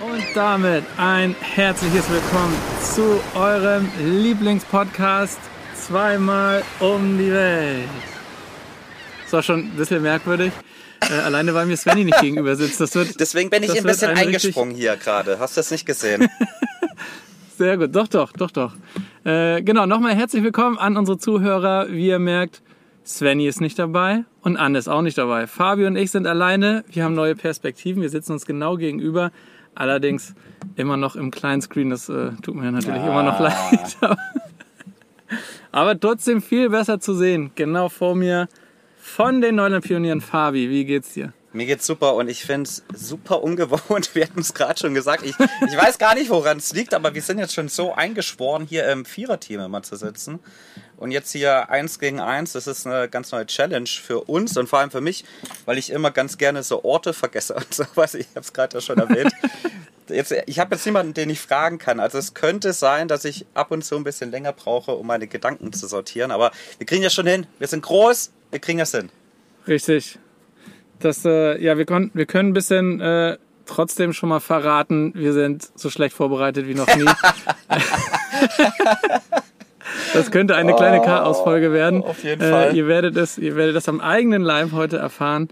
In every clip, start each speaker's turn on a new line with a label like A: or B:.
A: Und damit ein herzliches Willkommen zu eurem Lieblingspodcast Zweimal um die Welt. Das war schon ein bisschen merkwürdig. Äh, alleine weil mir Svenny nicht gegenüber sitzt. Das wird,
B: Deswegen bin ich ein bisschen
A: ein
B: eingesprungen hier gerade. Hast du das nicht gesehen?
A: Sehr gut, doch, doch, doch, doch. Äh, genau, nochmal herzlich willkommen an unsere Zuhörer. Wie ihr merkt, Svenny ist nicht dabei und Anne ist auch nicht dabei. Fabio und ich sind alleine. Wir haben neue Perspektiven. Wir sitzen uns genau gegenüber. Allerdings immer noch im kleinen Screen. Das äh, tut mir natürlich immer noch leid. Aber trotzdem viel besser zu sehen. Genau vor mir von den Neuland-Pionieren. Fabi, wie geht's dir?
B: Mir geht's super und ich finde es super ungewohnt. Wir hatten es gerade schon gesagt. Ich, ich weiß gar nicht, woran es liegt, aber wir sind jetzt schon so eingeschworen, hier im Viererteam immer zu sitzen. Und jetzt hier eins gegen eins, das ist eine ganz neue Challenge für uns und vor allem für mich, weil ich immer ganz gerne so Orte vergesse und sowas. Ich habe es gerade ja schon erwähnt. Jetzt, ich habe jetzt niemanden, den ich fragen kann. Also es könnte sein, dass ich ab und zu ein bisschen länger brauche, um meine Gedanken zu sortieren. Aber wir kriegen das schon hin. Wir sind groß, wir kriegen das hin.
A: Richtig. Das, äh, ja, wir, kon wir können ein bisschen äh, trotzdem schon mal verraten, wir sind so schlecht vorbereitet wie noch nie. das könnte eine kleine Chaos-Folge werden.
B: auf jeden
A: Äh,
B: Fall.
A: ihr, werdet es, ihr werdet das am eigenen Leib heute erfahren.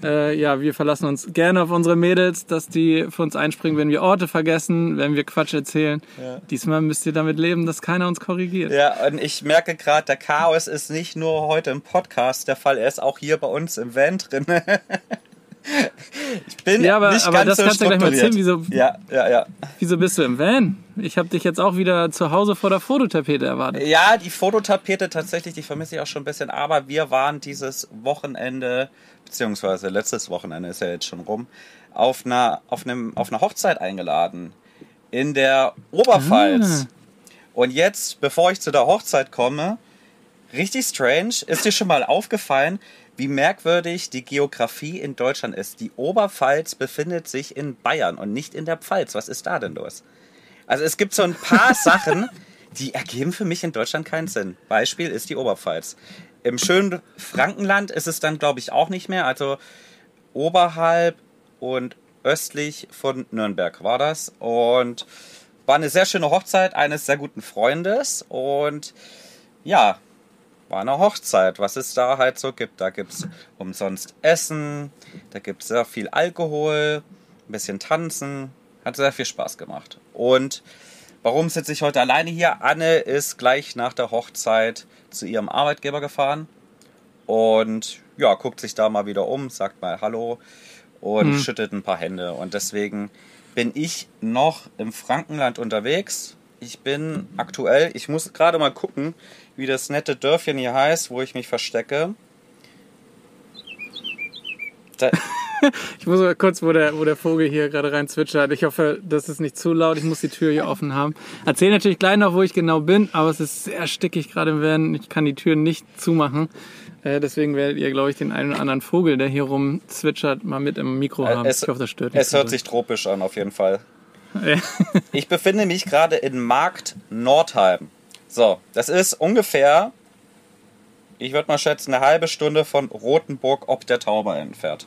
A: Äh, ja, wir verlassen uns gerne auf unsere Mädels, dass die für uns einspringen, wenn wir Orte vergessen, wenn wir Quatsch erzählen. Diesmal müsst ihr damit leben, dass keiner uns korrigiert.
B: Ja, und ich merke gerade, der Chaos ist nicht nur heute im Podcast der Fall, er ist auch hier bei uns im Van drin. ich bin
A: Ja, aber-
B: nicht
A: aber
B: ganz
A: das
B: so
A: kannst du gleich mal erzählen, wieso-
B: Ja, ja, ja.
A: Wieso bist du im Van? Ich habe dich jetzt auch wieder zu Hause vor der Fototapete erwartet.
B: Ja, die Fototapete tatsächlich, die vermisse ich auch schon ein bisschen, aber wir waren dieses Wochenende, beziehungsweise letztes Wochenende ist ja jetzt schon rum, auf einer, auf einem, auf einer Hochzeit eingeladen. In der Oberpfalz.
A: Ah.
B: Und jetzt, bevor ich zu der Hochzeit komme, richtig strange, ist dir schon mal aufgefallen, wie merkwürdig die Geografie in Deutschland ist. Die Oberpfalz befindet sich in Bayern und nicht in der Pfalz. Was ist da denn los? Also es gibt so ein paar Sachen, die ergeben für mich in Deutschland keinen Sinn. Beispiel ist die Oberpfalz. Im schönen Frankenland ist es dann, glaube ich, auch nicht mehr. Also oberhalb und östlich von Nürnberg war das. Und war eine sehr schöne Hochzeit eines sehr guten Freundes. Und ja, war eine Hochzeit, was es da halt so gibt. Da gibt es umsonst Essen, da gibt es sehr viel Alkohol, ein bisschen Tanzen. Hat sehr viel Spaß gemacht. Und warum sitze ich heute alleine hier? Anne ist gleich nach der Hochzeit zu ihrem Arbeitgeber gefahren und ja, guckt sich da mal wieder um, sagt mal Hallo und schüttet ein paar Hände. Und deswegen bin ich noch im Frankenland unterwegs. Ich bin aktuell, ich muss gerade mal gucken, wie das nette Dörfchen hier heißt, wo ich mich verstecke. Da,
A: Ich muss mal kurz, wo der, wo der Vogel hier gerade rein zwitschert. Ich hoffe, das ist nicht zu laut. Ich muss die Tür hier offen haben. Erzähle natürlich gleich noch, wo ich genau bin, aber es ist sehr stickig gerade im Van. Ich kann die Tür nicht zumachen. Äh, deswegen werdet ihr, glaube ich, den einen oder anderen Vogel, der hier rum zwitschert, mal mit im Mikro haben.
B: Äh, es,
A: ich hoffe, das stört nicht.
B: es hört sich tropisch an, auf jeden Fall. Ich befinde mich gerade in Markt Nordheim. So, das ist ungefähr, ich würde mal schätzen, eine halbe Stunde von Rothenburg ob der Tauber entfernt.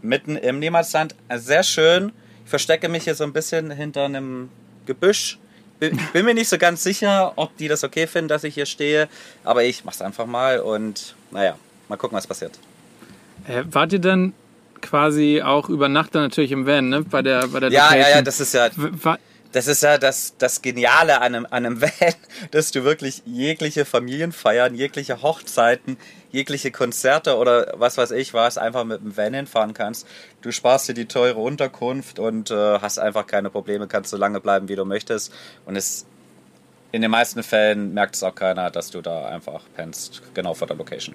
B: Mitten im Niemandsland. Sehr schön. Ich verstecke mich hier so ein bisschen hinter einem Gebüsch. Bin, bin mir nicht so ganz sicher, ob die das okay finden, dass ich hier stehe. Aber ich mach's einfach mal und naja, mal gucken, was passiert.
A: Äh, wart ihr dann quasi auch über Nacht dann natürlich im Van, ne? Bei der, bei der
B: Ja, ja,
A: Location?
B: ja, das ist ja Das ist ja das, das Geniale an einem, an einem Van, dass du wirklich jegliche Familienfeiern, jegliche Hochzeiten, jegliche Konzerte oder was weiß ich was einfach mit dem Van hinfahren kannst. Du sparst dir die teure Unterkunft und äh, hast einfach keine Probleme, kannst so lange bleiben, wie du möchtest. Und es in den meisten Fällen merkt es auch keiner, dass du da einfach pennst, genau vor der Location.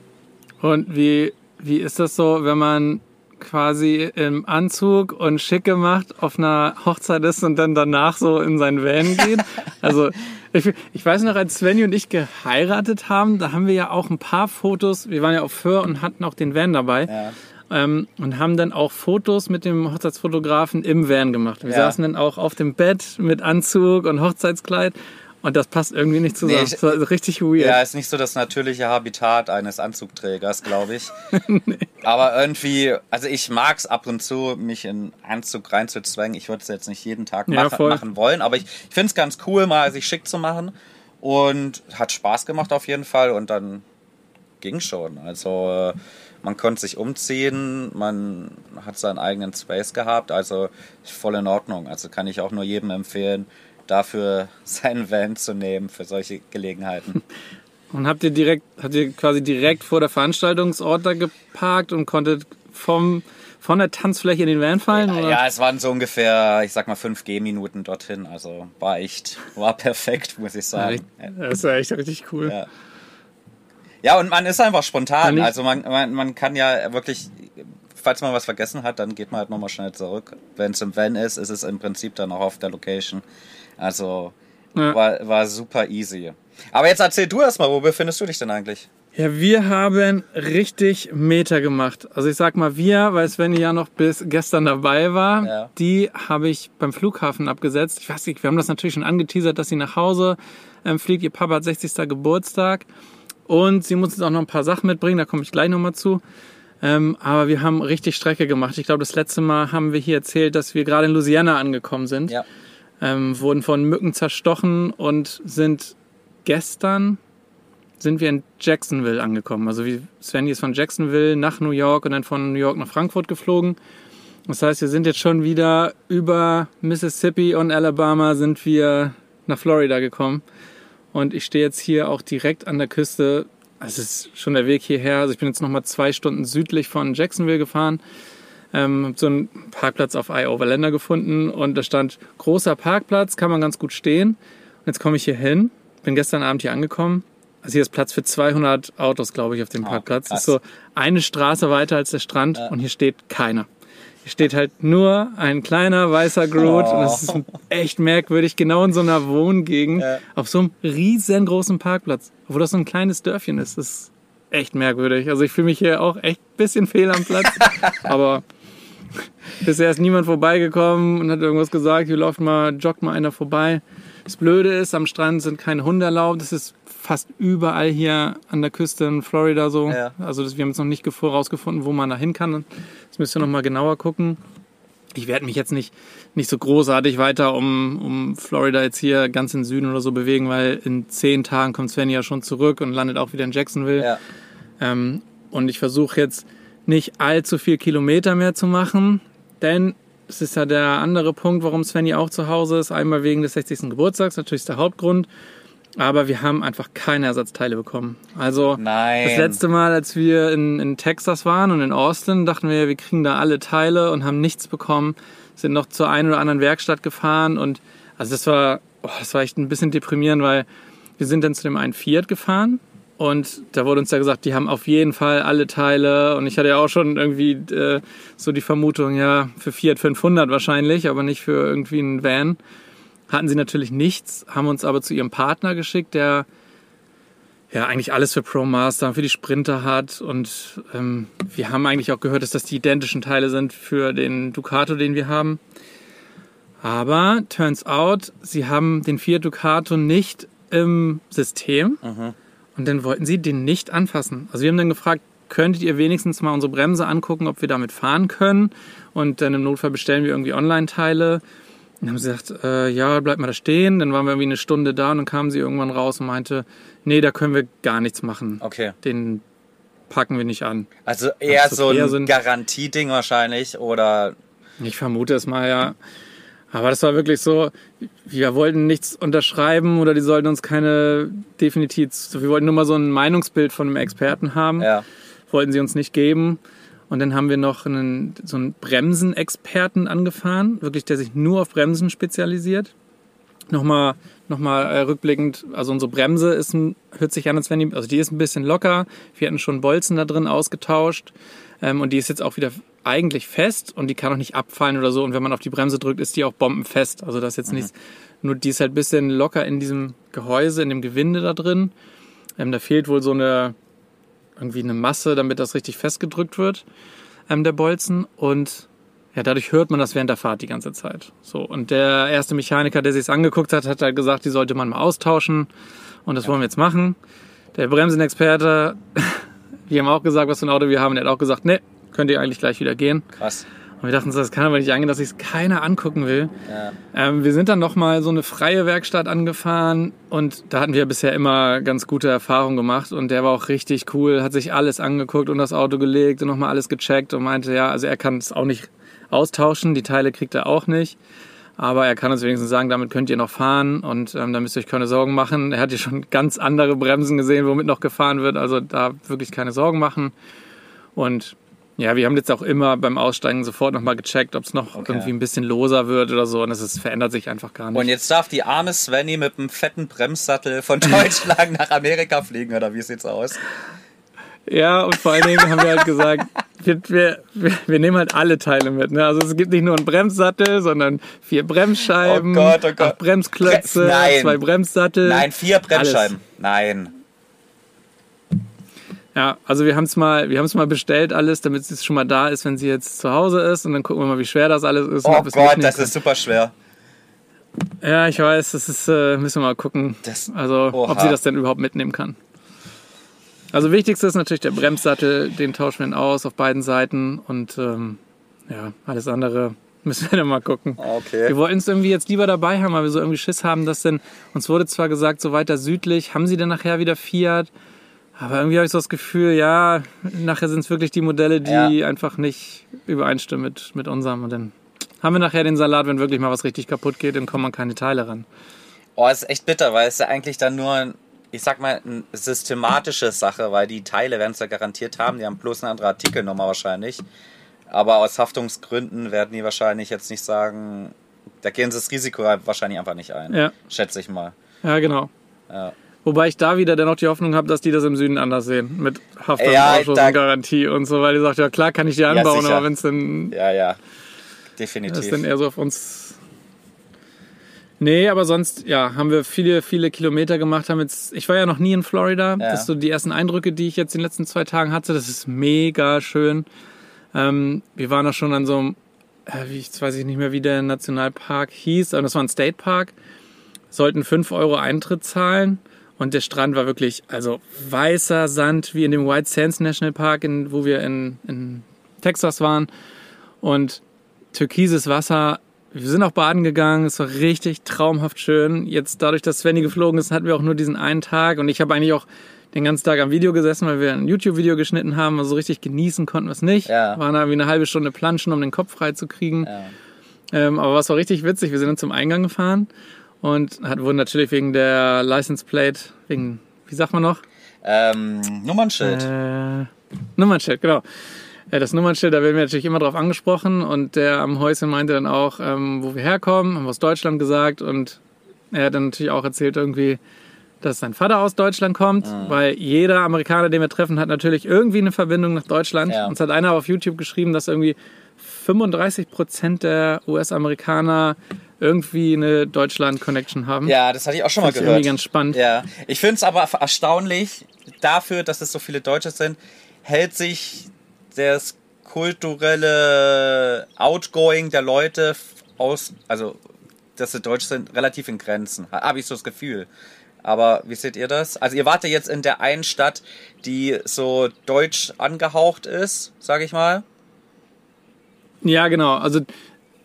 A: Und wie, wie ist das so, wenn man quasi im Anzug und schick gemacht auf einer Hochzeit ist und dann danach so in sein Van geht? Also ich, ich weiß noch, als Svenny und ich geheiratet haben, da haben wir ja auch ein paar Fotos, wir waren ja auf Föhr und hatten auch den Van dabei.
B: Ja.
A: Ähm, und haben dann auch Fotos mit dem Hochzeitsfotografen im Van gemacht. Wir
B: Ja.
A: saßen dann auch auf dem Bett mit Anzug und Hochzeitskleid. Und das passt irgendwie nicht zusammen.
B: Nee, ich-
A: das war richtig weird.
B: Ja, ist nicht so das natürliche Habitat eines Anzugträgers, glaube ich. Aber irgendwie, also ich mag es ab und zu, mich in Anzug reinzuzwängen. Ich würde es jetzt nicht jeden Tag
A: Ja,
B: mach, machen wollen, aber ich, ich finde es ganz cool, mal sich schick zu machen. Und hat Spaß gemacht auf jeden Fall. Und dann ging schon. Also äh, man konnte sich umziehen, man hat seinen eigenen Space gehabt, also voll in Ordnung. Also kann ich auch nur jedem empfehlen, dafür seinen Van zu nehmen für solche Gelegenheiten.
A: Und habt ihr direkt, habt ihr quasi direkt vor der Veranstaltungsort da geparkt und konntet vom, von der Tanzfläche in den Van fallen? Oder?
B: Ja, es waren so ungefähr, ich sag mal, 5 G-Minuten dorthin. Also war echt, war perfekt, muss ich sagen.
A: Das ja echt richtig cool.
B: Ja. Ja, und man ist einfach spontan. Also man, man, man kann ja wirklich, falls man was vergessen hat, dann geht man halt nochmal schnell zurück. Wenn es im Van ist, ist es im Prinzip dann auch auf der Location. Also
A: Ja.
B: war, war super easy. Aber jetzt erzähl du erst mal, wo befindest du dich denn eigentlich?
A: Ja, wir haben richtig Meter gemacht. Also ich sag mal wir, weil Sven ja noch bis gestern dabei war.
B: Ja.
A: Die habe ich beim Flughafen abgesetzt. Ich weiß nicht, wir haben das natürlich schon angeteasert, dass sie nach Hause ähm, fliegt. Ihr Papa hat 60. Geburtstag und sie muss jetzt auch noch ein paar Sachen mitbringen, da komme ich gleich nochmal zu. Ähm, aber wir haben richtig Strecke gemacht. Ich glaube, das letzte Mal haben wir hier erzählt, dass wir gerade in Louisiana angekommen sind.
B: Ja.
A: Ähm, wurden von Mücken zerstochen und sind gestern sind wir in Jacksonville angekommen. Also wie Svenny ist von Jacksonville nach New York und dann von New York nach Frankfurt geflogen. Das heißt, wir sind jetzt schon wieder über Mississippi und Alabama sind wir nach Florida gekommen. Und ich stehe jetzt hier auch direkt an der Küste. Es ist schon der Weg hierher. Also ich bin jetzt nochmal zwei Stunden südlich von Jacksonville gefahren. Ähm, so einen Parkplatz auf I-Overlander gefunden und da stand großer Parkplatz, kann man ganz gut stehen. Und jetzt komme ich hier hin, bin gestern Abend hier angekommen. Also hier ist Platz für 200 Autos, glaube ich, auf dem
B: Oh,
A: Parkplatz. Das
B: krass.
A: ist so eine Straße weiter als der Strand und hier steht keiner. Hier steht halt nur ein kleiner weißer Groot und das ist echt merkwürdig, genau in so einer Wohngegend,
B: Ja.
A: auf so einem riesengroßen Parkplatz, obwohl das so ein kleines Dörfchen ist. Das ist echt merkwürdig. Also ich fühle mich hier auch echt ein bisschen fehl am Platz, aber bisher ist niemand vorbeigekommen und hat irgendwas gesagt, hier läuft mal, joggt mal einer vorbei. Das Blöde ist, am Strand sind keine Hunde erlaubt. Das ist fast überall hier an der Küste in Florida so.
B: Ja.
A: Also das, wir haben jetzt noch nicht gef- rausgefunden, wo man da hin kann. Das müsst ihr noch mal genauer gucken. Ich werde mich jetzt nicht, nicht so großartig weiter um, um Florida jetzt hier ganz in den Süden oder so bewegen, weil in zehn Tagen kommt Sven ja schon zurück und landet auch wieder in Jacksonville.
B: Ja.
A: Ähm, und ich versuche jetzt nicht allzu viel Kilometer mehr zu machen, denn es ist ja der andere Punkt, warum Svenny auch zu Hause ist. Einmal wegen des 60. Geburtstags, natürlich ist der Hauptgrund. Aber wir haben einfach keine Ersatzteile bekommen. Also
B: Nein.
A: das letzte Mal, als wir in, in Texas waren und in Austin, dachten wir, wir kriegen da alle Teile und haben nichts bekommen. Sind noch zur einen oder anderen Werkstatt gefahren und also das war, oh, das war echt ein bisschen deprimierend, weil wir sind dann zu dem einen Fiat gefahren und da wurde uns ja gesagt, die haben auf jeden Fall alle Teile und ich hatte ja auch schon irgendwie äh, so die Vermutung, ja, für Fiat 500 wahrscheinlich, aber nicht für irgendwie einen Van. Hatten sie natürlich nichts, haben uns aber zu ihrem Partner geschickt, der ja eigentlich alles für ProMaster, für die Sprinter hat und ähm, wir haben eigentlich auch gehört, dass das die identischen Teile sind für den Ducato, den wir haben. Aber turns out, sie haben den Fiat Ducato nicht im System und dann wollten sie den nicht anfassen. Also wir haben dann gefragt, könntet ihr wenigstens mal unsere Bremse angucken, ob wir damit fahren können und dann im Notfall bestellen wir irgendwie Online-Teile. Dann haben sie gesagt, äh, ja, bleib mal da stehen. Dann waren wir irgendwie eine Stunde da und dann kamen sie irgendwann raus und meinte, nee, da können wir gar nichts machen.
B: Okay.
A: Den packen wir nicht an.
B: Also eher
A: Ach so,
B: so
A: eher
B: ein
A: so ein-
B: Garantieding wahrscheinlich oder
A: Ich vermute es mal, ja. Aber das war wirklich so, wir wollten nichts unterschreiben oder die sollten uns keine definitiv, wir wollten nur mal so ein Meinungsbild von einem Experten haben.
B: ja.
A: wollten sie uns nicht geben. Und dann haben wir noch einen, so einen Bremsenexperten angefahren, wirklich, der sich nur auf Bremsen spezialisiert. Nochmal, nochmal äh, rückblickend, also unsere Bremse ist ein, hört sich an, als wenn die, also die ist ein bisschen locker. Wir hatten schon Bolzen da drin ausgetauscht. Ähm, und die ist jetzt auch wieder eigentlich fest und die kann auch nicht abfallen oder so. Und wenn man auf die Bremse drückt, ist die auch bombenfest. Also das ist jetzt nichts, nur die ist halt ein bisschen locker in diesem Gehäuse, in dem Gewinde da drin. Ähm, da fehlt wohl so eine, irgendwie eine Masse, damit das richtig festgedrückt wird, ähm, der Bolzen. Und ja, dadurch hört man das während der Fahrt die ganze Zeit. So. Und der erste Mechaniker, der sich's angeguckt hat, hat halt gesagt, die sollte man mal austauschen. Und das wollen wir jetzt machen. Der Bremsenexperte, wir haben auch gesagt, was für ein Auto wir haben. Der hat auch gesagt, nee, könnt ihr eigentlich gleich wieder gehen.
B: Krass.
A: Und wir dachten, so, das kann aber nicht angehen, dass sich keiner angucken will.
B: Ja.
A: Ähm, wir sind dann noch mal so eine freie Werkstatt angefahren und da hatten wir bisher immer ganz gute Erfahrungen gemacht und der war auch richtig cool, hat sich alles angeguckt und das Auto gelegt und nochmal alles gecheckt und meinte, ja, also er kann es auch nicht austauschen, die Teile kriegt er auch nicht. Aber er kann uns wenigstens sagen, damit könnt ihr noch fahren und ähm, da müsst ihr euch keine Sorgen machen. Er hat ja schon ganz andere Bremsen gesehen, womit noch gefahren wird, also da wirklich keine Sorgen machen. Und ja, wir haben jetzt auch immer beim Aussteigen sofort nochmal gecheckt, ob es noch
B: Okay.
A: irgendwie ein bisschen loser wird oder so. Und es verändert sich einfach gar nicht.
B: Und jetzt darf die arme Svenny mit einem fetten Bremssattel von Deutschland nach Amerika fliegen, oder wie sieht's aus?
A: Ja, und vor allen Dingen haben wir halt gesagt, wir, wir, wir, nehmen halt alle Teile mit. Ne? Also es gibt nicht nur einen Bremssattel, sondern vier Bremsscheiben,
B: Oh Gott, oh Gott.
A: Bremsklötze,
B: Bre- Nein.
A: zwei Bremssattel.
B: Nein, vier Bremsscheiben. Nein.
A: Ja, also wir haben es mal, wir haben es mal bestellt alles, damit es schon mal da ist, wenn sie jetzt zu Hause ist. Und dann gucken wir mal, wie schwer das alles ist.
B: Oh
A: ob
B: Gott, das ist super schwer.
A: Ja, ich weiß, das ist, äh, müssen wir mal gucken.
B: Das-
A: also, ob
B: Oha.
A: sie das denn überhaupt mitnehmen kann. Also wichtigste ist natürlich der Bremssattel, den tauschen wir aus auf beiden Seiten und ähm, ja, alles andere müssen wir dann mal gucken.
B: Okay.
A: Wir wollten es irgendwie jetzt lieber dabei haben, weil wir so irgendwie Schiss haben, dass denn, uns wurde zwar gesagt, so weiter südlich, haben sie denn nachher wieder Fiat? Aber irgendwie habe ich so das Gefühl, ja, nachher sind es wirklich die Modelle, die einfach nicht übereinstimmen mit, mit unserem. Und dann haben wir nachher den Salat, wenn wirklich mal was richtig kaputt geht, dann kommen man keine Teile ran.
B: Oh, ist echt bitter, weil es ja eigentlich dann nur, ein, ich sag mal, eine systematische Sache, weil die Teile werden es ja garantiert haben, die haben bloß eine andere Artikelnummer wahrscheinlich. Aber aus Haftungsgründen werden die wahrscheinlich jetzt nicht sagen, da gehen sie das Risiko wahrscheinlich einfach nicht ein.
A: Ja.
B: Schätze ich mal.
A: Ja, genau.
B: Ja.
A: Wobei ich da wieder dennoch die Hoffnung habe, dass die das im Süden anders sehen. Mit
B: Ja,
A: Haftungsausschuss
B: da-
A: und Garantie und so, weil die sagt, ja klar kann ich die anbauen,
B: sicher.
A: aber wenn es dann
B: Ja, ja.
A: Das
B: Definitiv.
A: ist dann eher so auf uns. Nee, aber sonst, ja, haben wir viele, viele Kilometer gemacht. Haben jetzt, ich war ja noch nie in Florida. Das ist so die ersten Eindrücke, die ich jetzt in den letzten zwei Tagen hatte. Das ist mega schön. Ähm, wir waren auch schon an so einem, äh, wie, jetzt weiß ich nicht mehr, wie der Nationalpark hieß, aber das war ein State Park. Sollten 5 Euro Eintritt zahlen. Und der Strand war wirklich, also weißer Sand, wie in dem White Sands National Park, in, wo wir in, in Texas waren. Und türkises Wasser. Wir sind auch baden gegangen, es war richtig traumhaft schön. Jetzt dadurch, dass Svenny geflogen ist, hatten wir auch nur diesen einen Tag und ich habe eigentlich auch den ganzen Tag am Video gesessen, weil wir ein YouTube-Video geschnitten haben, also so richtig genießen konnten wir es nicht.
B: Ja.
A: Waren da wie eine halbe Stunde planschen, um den Kopf frei zu kriegen.
B: Ja.
A: Ähm, aber was war richtig witzig, wir sind dann zum Eingang gefahren und hat, wurden natürlich wegen der License Plate, wegen, wie sagt man noch?
B: Ähm, Nummernschild.
A: Äh, Nummernschild, genau. Äh, Das Nummernschild, da werden wir natürlich immer drauf angesprochen und der am Häuschen meinte dann auch, ähm, wo wir herkommen, haben wir aus Deutschland gesagt und er hat dann natürlich auch erzählt irgendwie, dass sein Vater aus Deutschland kommt, weil jeder Amerikaner, den wir treffen, hat natürlich irgendwie eine Verbindung nach Deutschland.
B: Ja.
A: Uns hat einer auf YouTube geschrieben, dass irgendwie 35 Prozent der US-Amerikaner irgendwie eine Deutschland-Connection haben.
B: Ja, das hatte ich auch schon mal
A: ich irgendwie
B: gehört.
A: ganz spannend.
B: Ja, ich finde es aber erstaunlich, dafür, dass es so viele Deutsche sind, hält sich das kulturelle Outgoing der Leute aus, also dass sie deutsch sind, relativ in Grenzen. Habe ich so das Gefühl. Aber wie seht ihr das? Also ihr wart ja jetzt in der einen Stadt, die so deutsch angehaucht ist, sage ich mal.
A: Ja, genau. Also,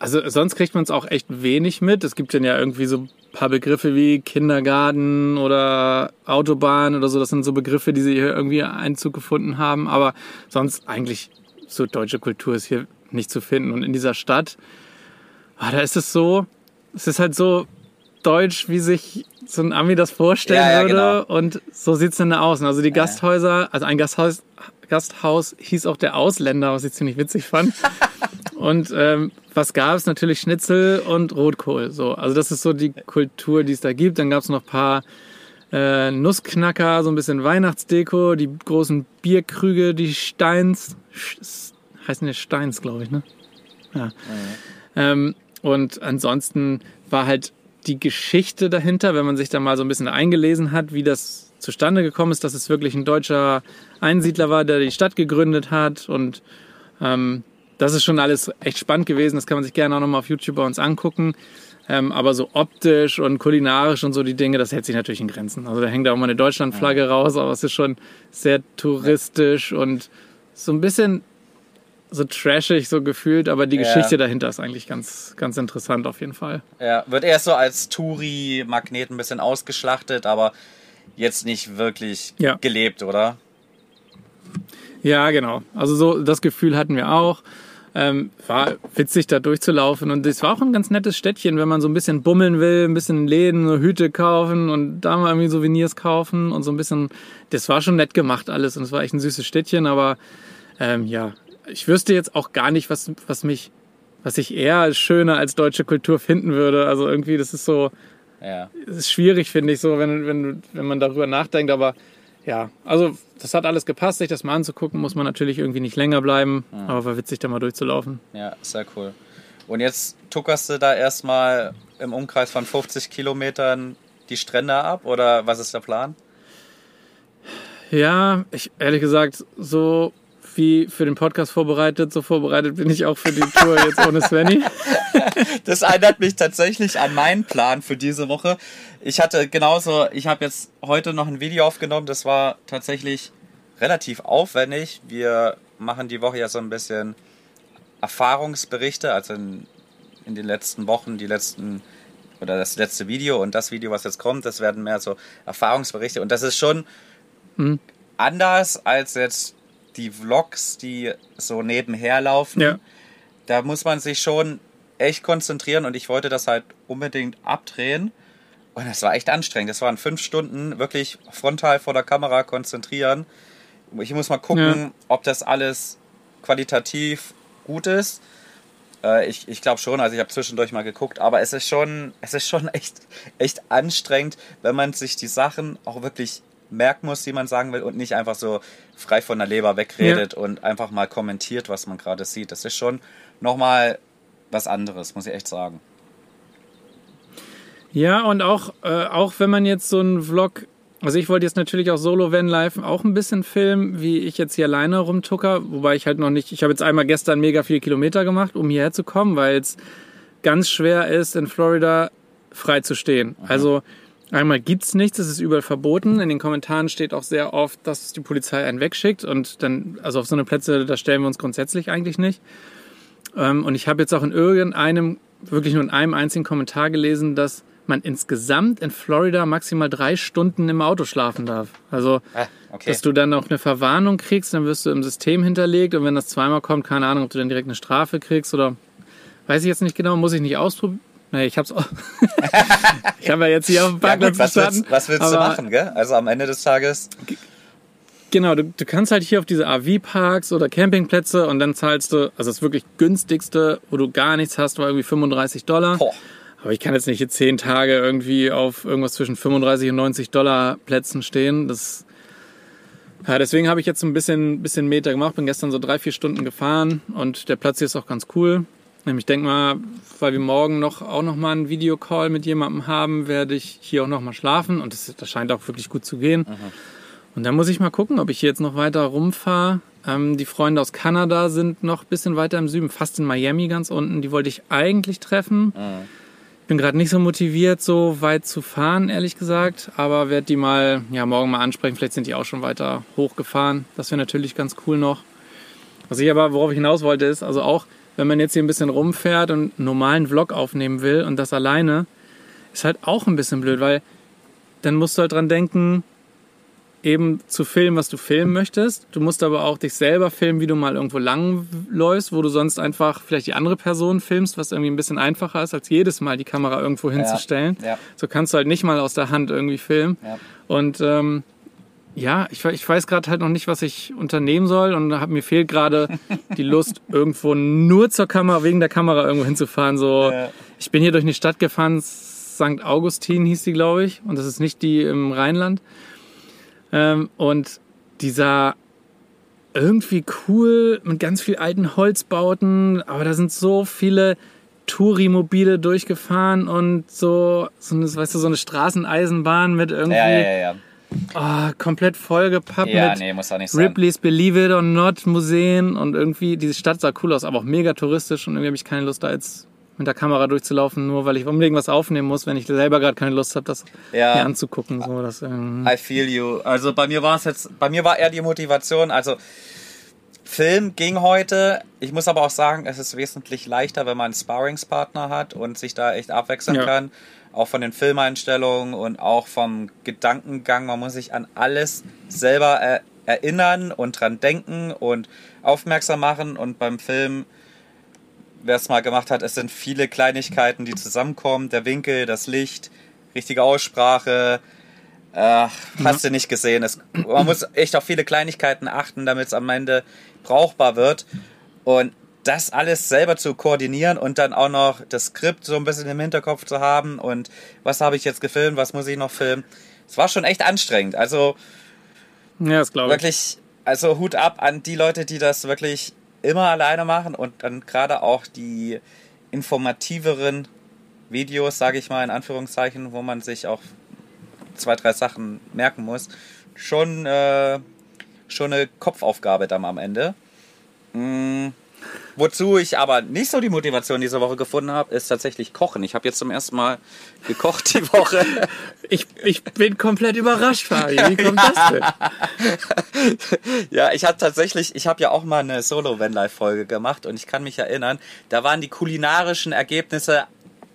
A: also sonst kriegt man es auch echt wenig mit. Es gibt dann ja irgendwie so ein paar Begriffe wie Kindergarten oder Autobahn oder so. Das sind so Begriffe, die sie hier irgendwie Einzug gefunden haben. Aber sonst eigentlich so deutsche Kultur ist hier nicht zu finden. Und in dieser Stadt, ah, da ist es so, es ist halt so deutsch, wie sich so ein Ami das vorstellen
B: Ja, ja,
A: würde. Und so sieht's dann da aus. Also die Gasthäuser, also ein Gasthaus, Gasthaus hieß auch der Ausländer, was ich ziemlich witzig fand. Und ähm, was gab es? Natürlich Schnitzel und Rotkohl. So, also das ist so die Kultur, die es da gibt. Dann gab es noch ein paar äh, Nussknacker, so ein bisschen Weihnachtsdeko, die großen Bierkrüge, die Steins, Sch- heißen ja Steins, glaube ich, ne? Ja. Ähm, und ansonsten war halt die Geschichte dahinter, wenn man sich da mal so ein bisschen eingelesen hat, wie das zustande gekommen ist, dass es wirklich ein deutscher Einsiedler war, der die Stadt gegründet hat und ähm, das ist schon alles echt spannend gewesen. Das kann man sich gerne auch nochmal auf YouTube bei uns angucken. Ähm, aber so optisch und kulinarisch und so die Dinge, das hält sich natürlich in Grenzen. Also da hängt auch mal eine Deutschlandflagge raus, aber es ist schon sehr touristisch und so ein bisschen so trashig so gefühlt, aber die
B: Ja.
A: Geschichte dahinter ist eigentlich ganz, ganz interessant auf jeden Fall.
B: Ja, wird erst so als Touri-Magnet ein bisschen ausgeschlachtet, aber jetzt nicht wirklich
A: Ja.
B: gelebt, oder?
A: Ja, genau. Also so das Gefühl hatten wir auch. Ähm, war witzig da durchzulaufen und es war auch ein ganz nettes Städtchen, wenn man so ein bisschen bummeln will, ein bisschen in Läden, so Hüte kaufen und da mal irgendwie Souvenirs kaufen und so ein bisschen, das war schon nett gemacht alles und es war echt ein süßes Städtchen, aber ähm, ja, ich wüsste jetzt auch gar nicht, was, was mich, was ich eher schöner als deutsche Kultur finden würde. Also irgendwie, das ist so,
B: Ja.
A: es ist schwierig, finde ich, so, wenn, wenn, wenn man darüber nachdenkt. Aber ja, also das hat alles gepasst, sich das mal anzugucken, muss man natürlich irgendwie nicht länger bleiben. Aber war witzig, da mal durchzulaufen.
B: Ja, sehr cool. Und jetzt tuckerst du da erstmal im Umkreis von 50 Kilometern die Strände ab oder was ist der Plan?
A: Ja, ich ehrlich gesagt, so wie für den Podcast vorbereitet, so vorbereitet bin ich auch für die Tour jetzt ohne Svenny.
B: Das erinnert mich tatsächlich an meinen Plan für diese Woche. Ich hatte genauso, ich habe jetzt heute noch ein Video aufgenommen, das war tatsächlich relativ aufwendig. Wir machen die Woche ja so ein bisschen Erfahrungsberichte, also in, in den letzten Wochen, die letzten oder das letzte Video und das Video, was jetzt kommt, das werden mehr so Erfahrungsberichte und das ist schon
A: Mhm.
B: anders als jetzt die Vlogs, die so nebenher laufen
A: Ja.
B: da muss man sich schon echt konzentrieren und ich wollte das halt unbedingt abdrehen. Und das war echt anstrengend. Das waren fünf Stunden wirklich frontal vor der Kamera konzentrieren. Ich muss mal gucken,
A: Ja.
B: ob das alles qualitativ gut ist. Äh, ich ich glaube schon, also ich habe zwischendurch mal geguckt, aber es ist schon, es ist schon echt, echt anstrengend, wenn man sich die Sachen auch wirklich merken muss, die man sagen will und nicht einfach so frei von der Leber wegredet und einfach mal kommentiert, was man gerade sieht. Das ist schon nochmal was anderes, muss ich echt sagen.
A: Ja, und auch, äh, auch wenn man jetzt so einen Vlog, also ich wollte jetzt natürlich auch Solo Van Live auch ein bisschen filmen, wie ich jetzt hier alleine rumtucker, wobei ich halt noch nicht, ich habe jetzt einmal gestern mega viele Kilometer gemacht, um hierher zu kommen, weil es ganz schwer ist, in Florida frei zu stehen. Also einmal gibt's nichts, es ist überall verboten. In den Kommentaren steht auch sehr oft, dass die Polizei einen wegschickt und dann, also auf so eine Plätze, da stellen wir uns grundsätzlich eigentlich nicht. Ähm, und ich habe jetzt auch in irgendeinem, wirklich nur in einem einzigen Kommentar gelesen, dass man insgesamt in Florida maximal drei Stunden im Auto schlafen darf. Also,
B: Ah, okay.
A: dass du dann auch eine Verwarnung kriegst, dann wirst du im System hinterlegt und wenn das zweimal kommt, keine Ahnung, ob du dann direkt eine Strafe kriegst oder weiß ich jetzt nicht genau, muss ich nicht ausprobieren. Nee, ich hab's auch. ich habe ja jetzt hier auf dem
B: ja,
A: Parkplatz
B: gut, was
A: gestanden.
B: willst, was willst du machen, gell? Also am Ende des Tages,
A: Genau, du, du kannst halt hier auf diese AV-Parks oder Campingplätze und dann zahlst du, also das wirklich günstigste, wo du gar nichts hast, war irgendwie 35 Dollar.
B: boah,
A: Aber ich kann jetzt nicht jetzt zehn Tage irgendwie auf irgendwas zwischen 35 und 90 Dollar Plätzen stehen. Das, ja, deswegen habe ich jetzt ein bisschen, bisschen Meter gemacht, bin gestern so drei, vier Stunden gefahren und der Platz hier ist auch ganz cool. Ich denke mal, weil wir morgen noch auch noch mal einen Videocall mit jemandem haben, werde ich hier auch noch mal schlafen und das, das scheint auch wirklich gut zu gehen. Und dann muss ich mal gucken, ob ich hier jetzt noch weiter rumfahre. Ähm, die Freunde aus Kanada sind noch ein bisschen weiter im Süden, fast in Miami ganz unten. Die wollte ich eigentlich treffen. Ich bin gerade nicht so motiviert, so weit zu fahren, ehrlich gesagt. Aber werde die mal, ja, morgen mal ansprechen. Vielleicht sind die auch schon weiter hochgefahren. Das wäre natürlich ganz cool noch. Was ich aber, worauf ich hinaus wollte, ist, also auch, wenn man jetzt hier ein bisschen rumfährt und einen normalen Vlog aufnehmen will und das alleine, ist halt auch ein bisschen blöd, weil dann musst du halt dran denken, eben zu filmen, was du filmen möchtest. Du musst aber auch dich selber filmen, wie du mal irgendwo langläufst, wo du sonst einfach vielleicht die andere Person filmst, was irgendwie ein bisschen einfacher ist, als jedes Mal die Kamera irgendwo hinzustellen.
B: ja.
A: So kannst du halt nicht mal aus der Hand irgendwie filmen.
B: Ja.
A: Und ähm, ja, ich, ich weiß gerade halt noch nicht, was ich unternehmen soll und hab, mir fehlt gerade die Lust, irgendwo nur zur Kamera, wegen der Kamera irgendwo hinzufahren. So,
B: Ja.
A: ich bin hier durch eine Stadt gefahren, St. Augustin hieß die, glaube ich, und das ist nicht die im Rheinland. Ähm, und dieser irgendwie cool mit ganz viel alten Holzbauten, aber da sind so viele Tourimobile durchgefahren und so, so eine, weißt du, so eine Straßeneisenbahn mit irgendwie
B: ja, ja.
A: Oh, komplett vollgepappt
B: Ja,
A: mit
B: nee, muss auch nicht sein.
A: Ripley's Believe It or Not Museen und irgendwie, diese Stadt sah cool aus, aber auch mega touristisch und irgendwie habe ich keine Lust, da jetzt mit der Kamera durchzulaufen, nur weil ich unbedingt was aufnehmen muss, wenn ich selber gerade keine Lust habe, das
B: Ja.
A: mir anzugucken. So, das, ähm,
B: I feel you. Also bei mir war es jetzt, bei mir war eher die Motivation, also Film ging heute. Ich muss aber auch sagen, es ist wesentlich leichter, wenn man einen Sparringspartner hat und sich da echt abwechseln
A: Ja.
B: kann. Auch von den Filmeinstellungen und auch vom Gedankengang. Man muss sich an alles selber er erinnern und dran denken und aufmerksam machen. Und beim Film, wer es mal gemacht hat, es sind viele Kleinigkeiten, die zusammenkommen. Der Winkel, das Licht, richtige Aussprache, Ach, hast du nicht gesehen. Es, man muss echt auf viele Kleinigkeiten achten, damit es am Ende brauchbar wird. Und das alles selber zu koordinieren und dann auch noch das Skript so ein bisschen im Hinterkopf zu haben und was habe ich jetzt gefilmt, was muss ich noch filmen. Es war schon echt anstrengend. Also
A: ja, das glaube ich.
B: wirklich, also Hut ab an die Leute, die das wirklich immer alleine machen und dann gerade auch die informativeren Videos, sage ich mal in Anführungszeichen, wo man sich auch zwei, drei Sachen merken muss. Schon, äh, schon eine Kopfaufgabe dann am Ende. Mm, wozu ich aber nicht so die Motivation diese Woche gefunden habe, ist tatsächlich Kochen. Ich habe jetzt zum ersten Mal gekocht die Woche.
A: Ich, ich bin komplett überrascht, Fabi. Wie kommt das denn?
B: Ja, ich habe tatsächlich, ich habe ja auch mal eine Solo-Vanlife-Folge gemacht und ich kann mich erinnern, da waren die kulinarischen Ergebnisse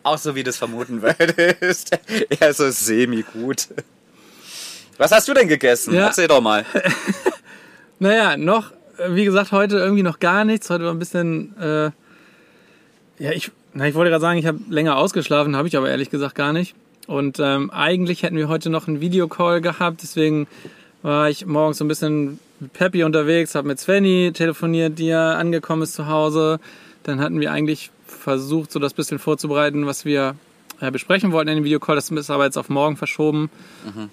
B: auch so, wie du es vermuten würdest. Eher so semi-gut. Was hast du denn gegessen?
A: Ja.
B: Erzähl doch mal.
A: Naja, noch, wie gesagt, heute irgendwie noch gar nichts. Heute war ein bisschen, äh, ja, ich, na, ich wollte gerade sagen, ich habe länger ausgeschlafen, habe ich aber ehrlich gesagt gar nicht. Und ähm, eigentlich hätten wir heute noch einen Videocall gehabt, deswegen war ich morgens so ein bisschen Peppy unterwegs, habe mit Svenny telefoniert, die ja angekommen ist zu Hause. Dann hatten wir eigentlich versucht, so das bisschen vorzubereiten, was wir äh, besprechen wollten in dem Videocall. Das ist aber jetzt auf morgen verschoben.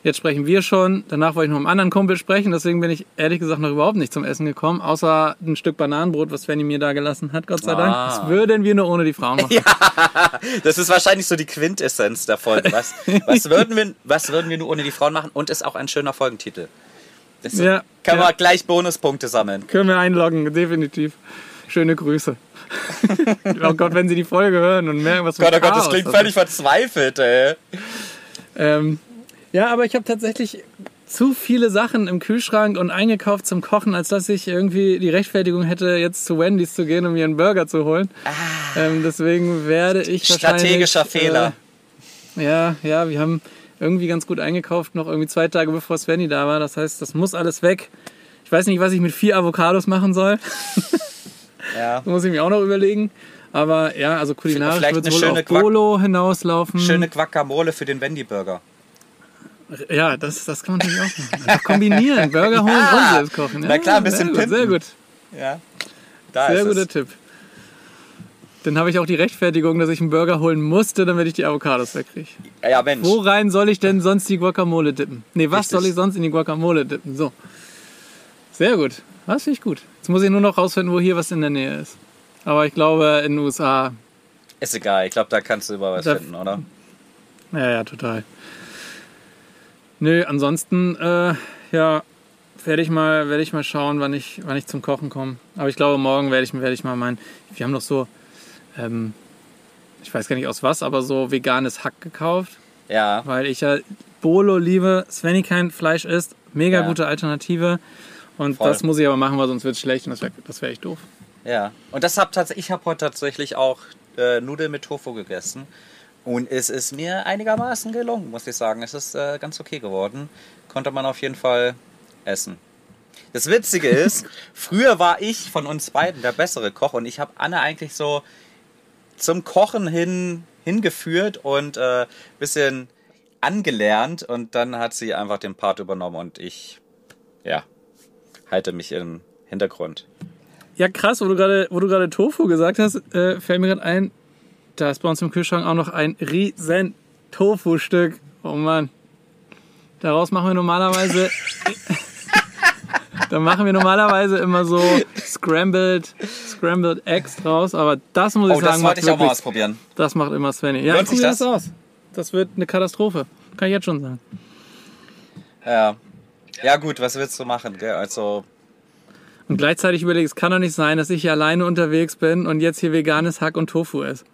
A: Jetzt sprechen wir schon. Danach wollte ich noch mit einem anderen Kumpel sprechen. Deswegen bin ich ehrlich gesagt noch überhaupt nicht zum Essen gekommen. Außer ein Stück Bananenbrot, was Svenny mir da gelassen hat, Gott sei Dank.
B: Ah.
A: Das würden wir nur ohne die Frauen machen.
B: Das ist wahrscheinlich so die Quintessenz der Folge. Was, was, würden wir, was würden wir nur ohne die Frauen machen? Und ist auch ein schöner Folgentitel. Das
A: Ja,
B: kann
A: ja.
B: man gleich Bonuspunkte sammeln.
A: Können wir einloggen, definitiv. Schöne Grüße. Oh Gott, wenn Sie die Folge hören und merken, was für
B: Gott, oh Gott, das klingt völlig verzweifelt, ey.
A: Ähm, ja, aber ich habe tatsächlich zu viele Sachen im Kühlschrank und eingekauft zum Kochen, als dass ich irgendwie die Rechtfertigung hätte, jetzt zu Wendy's zu gehen, um mir einen Burger zu holen. Ähm, deswegen werde ich.
B: Ah. Strategischer Fehler.
A: Äh, ja, ja, wir haben irgendwie ganz gut eingekauft, noch irgendwie zwei Tage bevor Svenny da war. Das heißt, das muss alles weg. Ich weiß nicht, was ich mit vier Avocados machen soll.
B: Ja.
A: Das muss ich mir auch noch überlegen. Aber ja, also kulinarisch wird es wohl auf Bolo hinauslaufen.
B: Schöne Guacamole für den Wendy-Burger.
A: Ja, das, das kann man natürlich auch machen. Einfach kombinieren. Burger holen
B: Ja.
A: und selbst kochen. Ja,
B: Na klar, ein bisschen
A: sehr gut, sehr gut.
B: Ja. Da
A: Sehr
B: ist
A: guter
B: es.
A: Tipp. Dann habe ich auch die Rechtfertigung, dass ich einen Burger holen musste, damit ich die Avocados wegkriege.
B: Ja, Mensch.
A: Wo rein soll ich denn sonst die Guacamole dippen? Nee, was
B: Richtig.
A: soll ich sonst in die Guacamole dippen? So. Sehr gut. Das finde ich gut. Jetzt muss ich nur noch rausfinden, wo hier was in der Nähe ist. Aber ich glaube, in den USA.
B: Ist egal, ich glaube, da kannst du über was
A: Da-
B: finden, oder?
A: Ja, ja, total. Nö, ansonsten, äh, ja, werde ich mal, werde ich mal schauen, wann ich, wann ich zum Kochen komme. Aber ich glaube, morgen werde ich, werde ich mal meinen. Wir haben noch so, ähm, ich weiß gar nicht aus was, aber so veganes Hack gekauft.
B: Ja.
A: weil ich ja Bolo liebe, Svenny kein Fleisch isst, mega
B: Ja.
A: gute Alternative. Und
B: Voll.
A: das muss ich aber machen, weil sonst wird es schlecht und das wäre das wär echt doof.
B: Ja. Und das hab ich habe heute tatsächlich auch äh, Nudeln mit Tofu gegessen. Und es ist mir einigermaßen gelungen, muss ich sagen. Es ist äh, ganz okay geworden. Konnte man auf jeden Fall essen. Das Witzige ist, früher war ich von uns beiden der bessere Koch und ich habe Anne eigentlich so zum Kochen hin hingeführt und äh, bisschen angelernt und dann hat sie einfach den Part übernommen und ich ja halte mich im Hintergrund.
A: Ja, krass, wo du gerade, wo du gerade Tofu gesagt hast, äh, fällt mir gerade ein, da ist bei uns im Kühlschrank auch noch ein riesen Tofu-Stück. Oh Mann. Daraus machen wir normalerweise. da machen wir normalerweise immer so Scrambled, Scrambled Eggs draus, aber das muss ich
B: Oh,
A: sagen,
B: das wollte ich auch mal
A: wirklich-
B: ausprobieren.
A: Das macht immer Svenny. Ja,
B: sich
A: probier
B: das?
A: aus. Das wird eine Katastrophe. Kann ich jetzt schon sagen.
B: Ja. Ja, gut, was willst du machen? Gell? Also,
A: Und gleichzeitig überlege ich, es kann doch nicht sein, dass ich hier alleine unterwegs bin und jetzt hier veganes Hack und Tofu esse.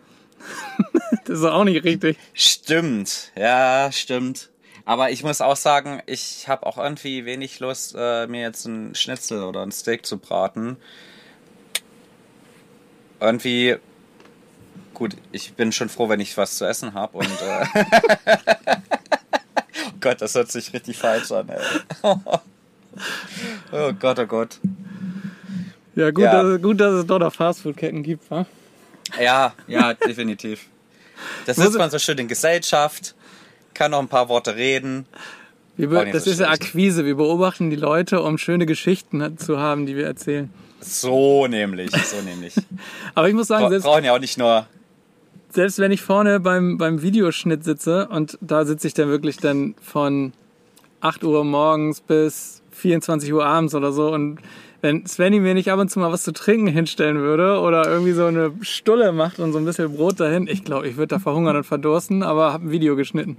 A: das ist auch nicht richtig.
B: stimmt. Ja, stimmt. Aber ich muss auch sagen, ich habe auch irgendwie wenig Lust, äh, mir jetzt ein Schnitzel oder ein Steak zu braten. Irgendwie, gut, ich bin schon froh, wenn ich was zu essen habe und. Äh, Gott, das hört sich richtig falsch an, ey. oh Gott, oh Gott.
A: Ja, gut,
B: Ja.
A: Dass, gut dass es doch noch Fastfood-Ketten gibt, wa?
B: Ja, ja, definitiv. Da sitzt man so schön in Gesellschaft, kann noch ein paar Worte reden.
A: Wir das
B: so
A: ist ja. Akquise. Wir beobachten die Leute, um schöne Geschichten zu haben, die wir erzählen.
B: So nämlich, so nämlich.
A: Aber ich muss sagen, selbst,
B: brauchen ja auch nicht nur.
A: Selbst wenn ich vorne beim, beim Videoschnitt sitze und da sitze ich dann wirklich dann von 8 Uhr morgens bis 24 Uhr abends oder so und wenn Svenny mir nicht ab und zu mal was zu trinken hinstellen würde oder irgendwie so eine Stulle macht und so ein bisschen Brot dahin, ich glaube, ich würde da verhungern und verdursten, aber habe ein Video geschnitten.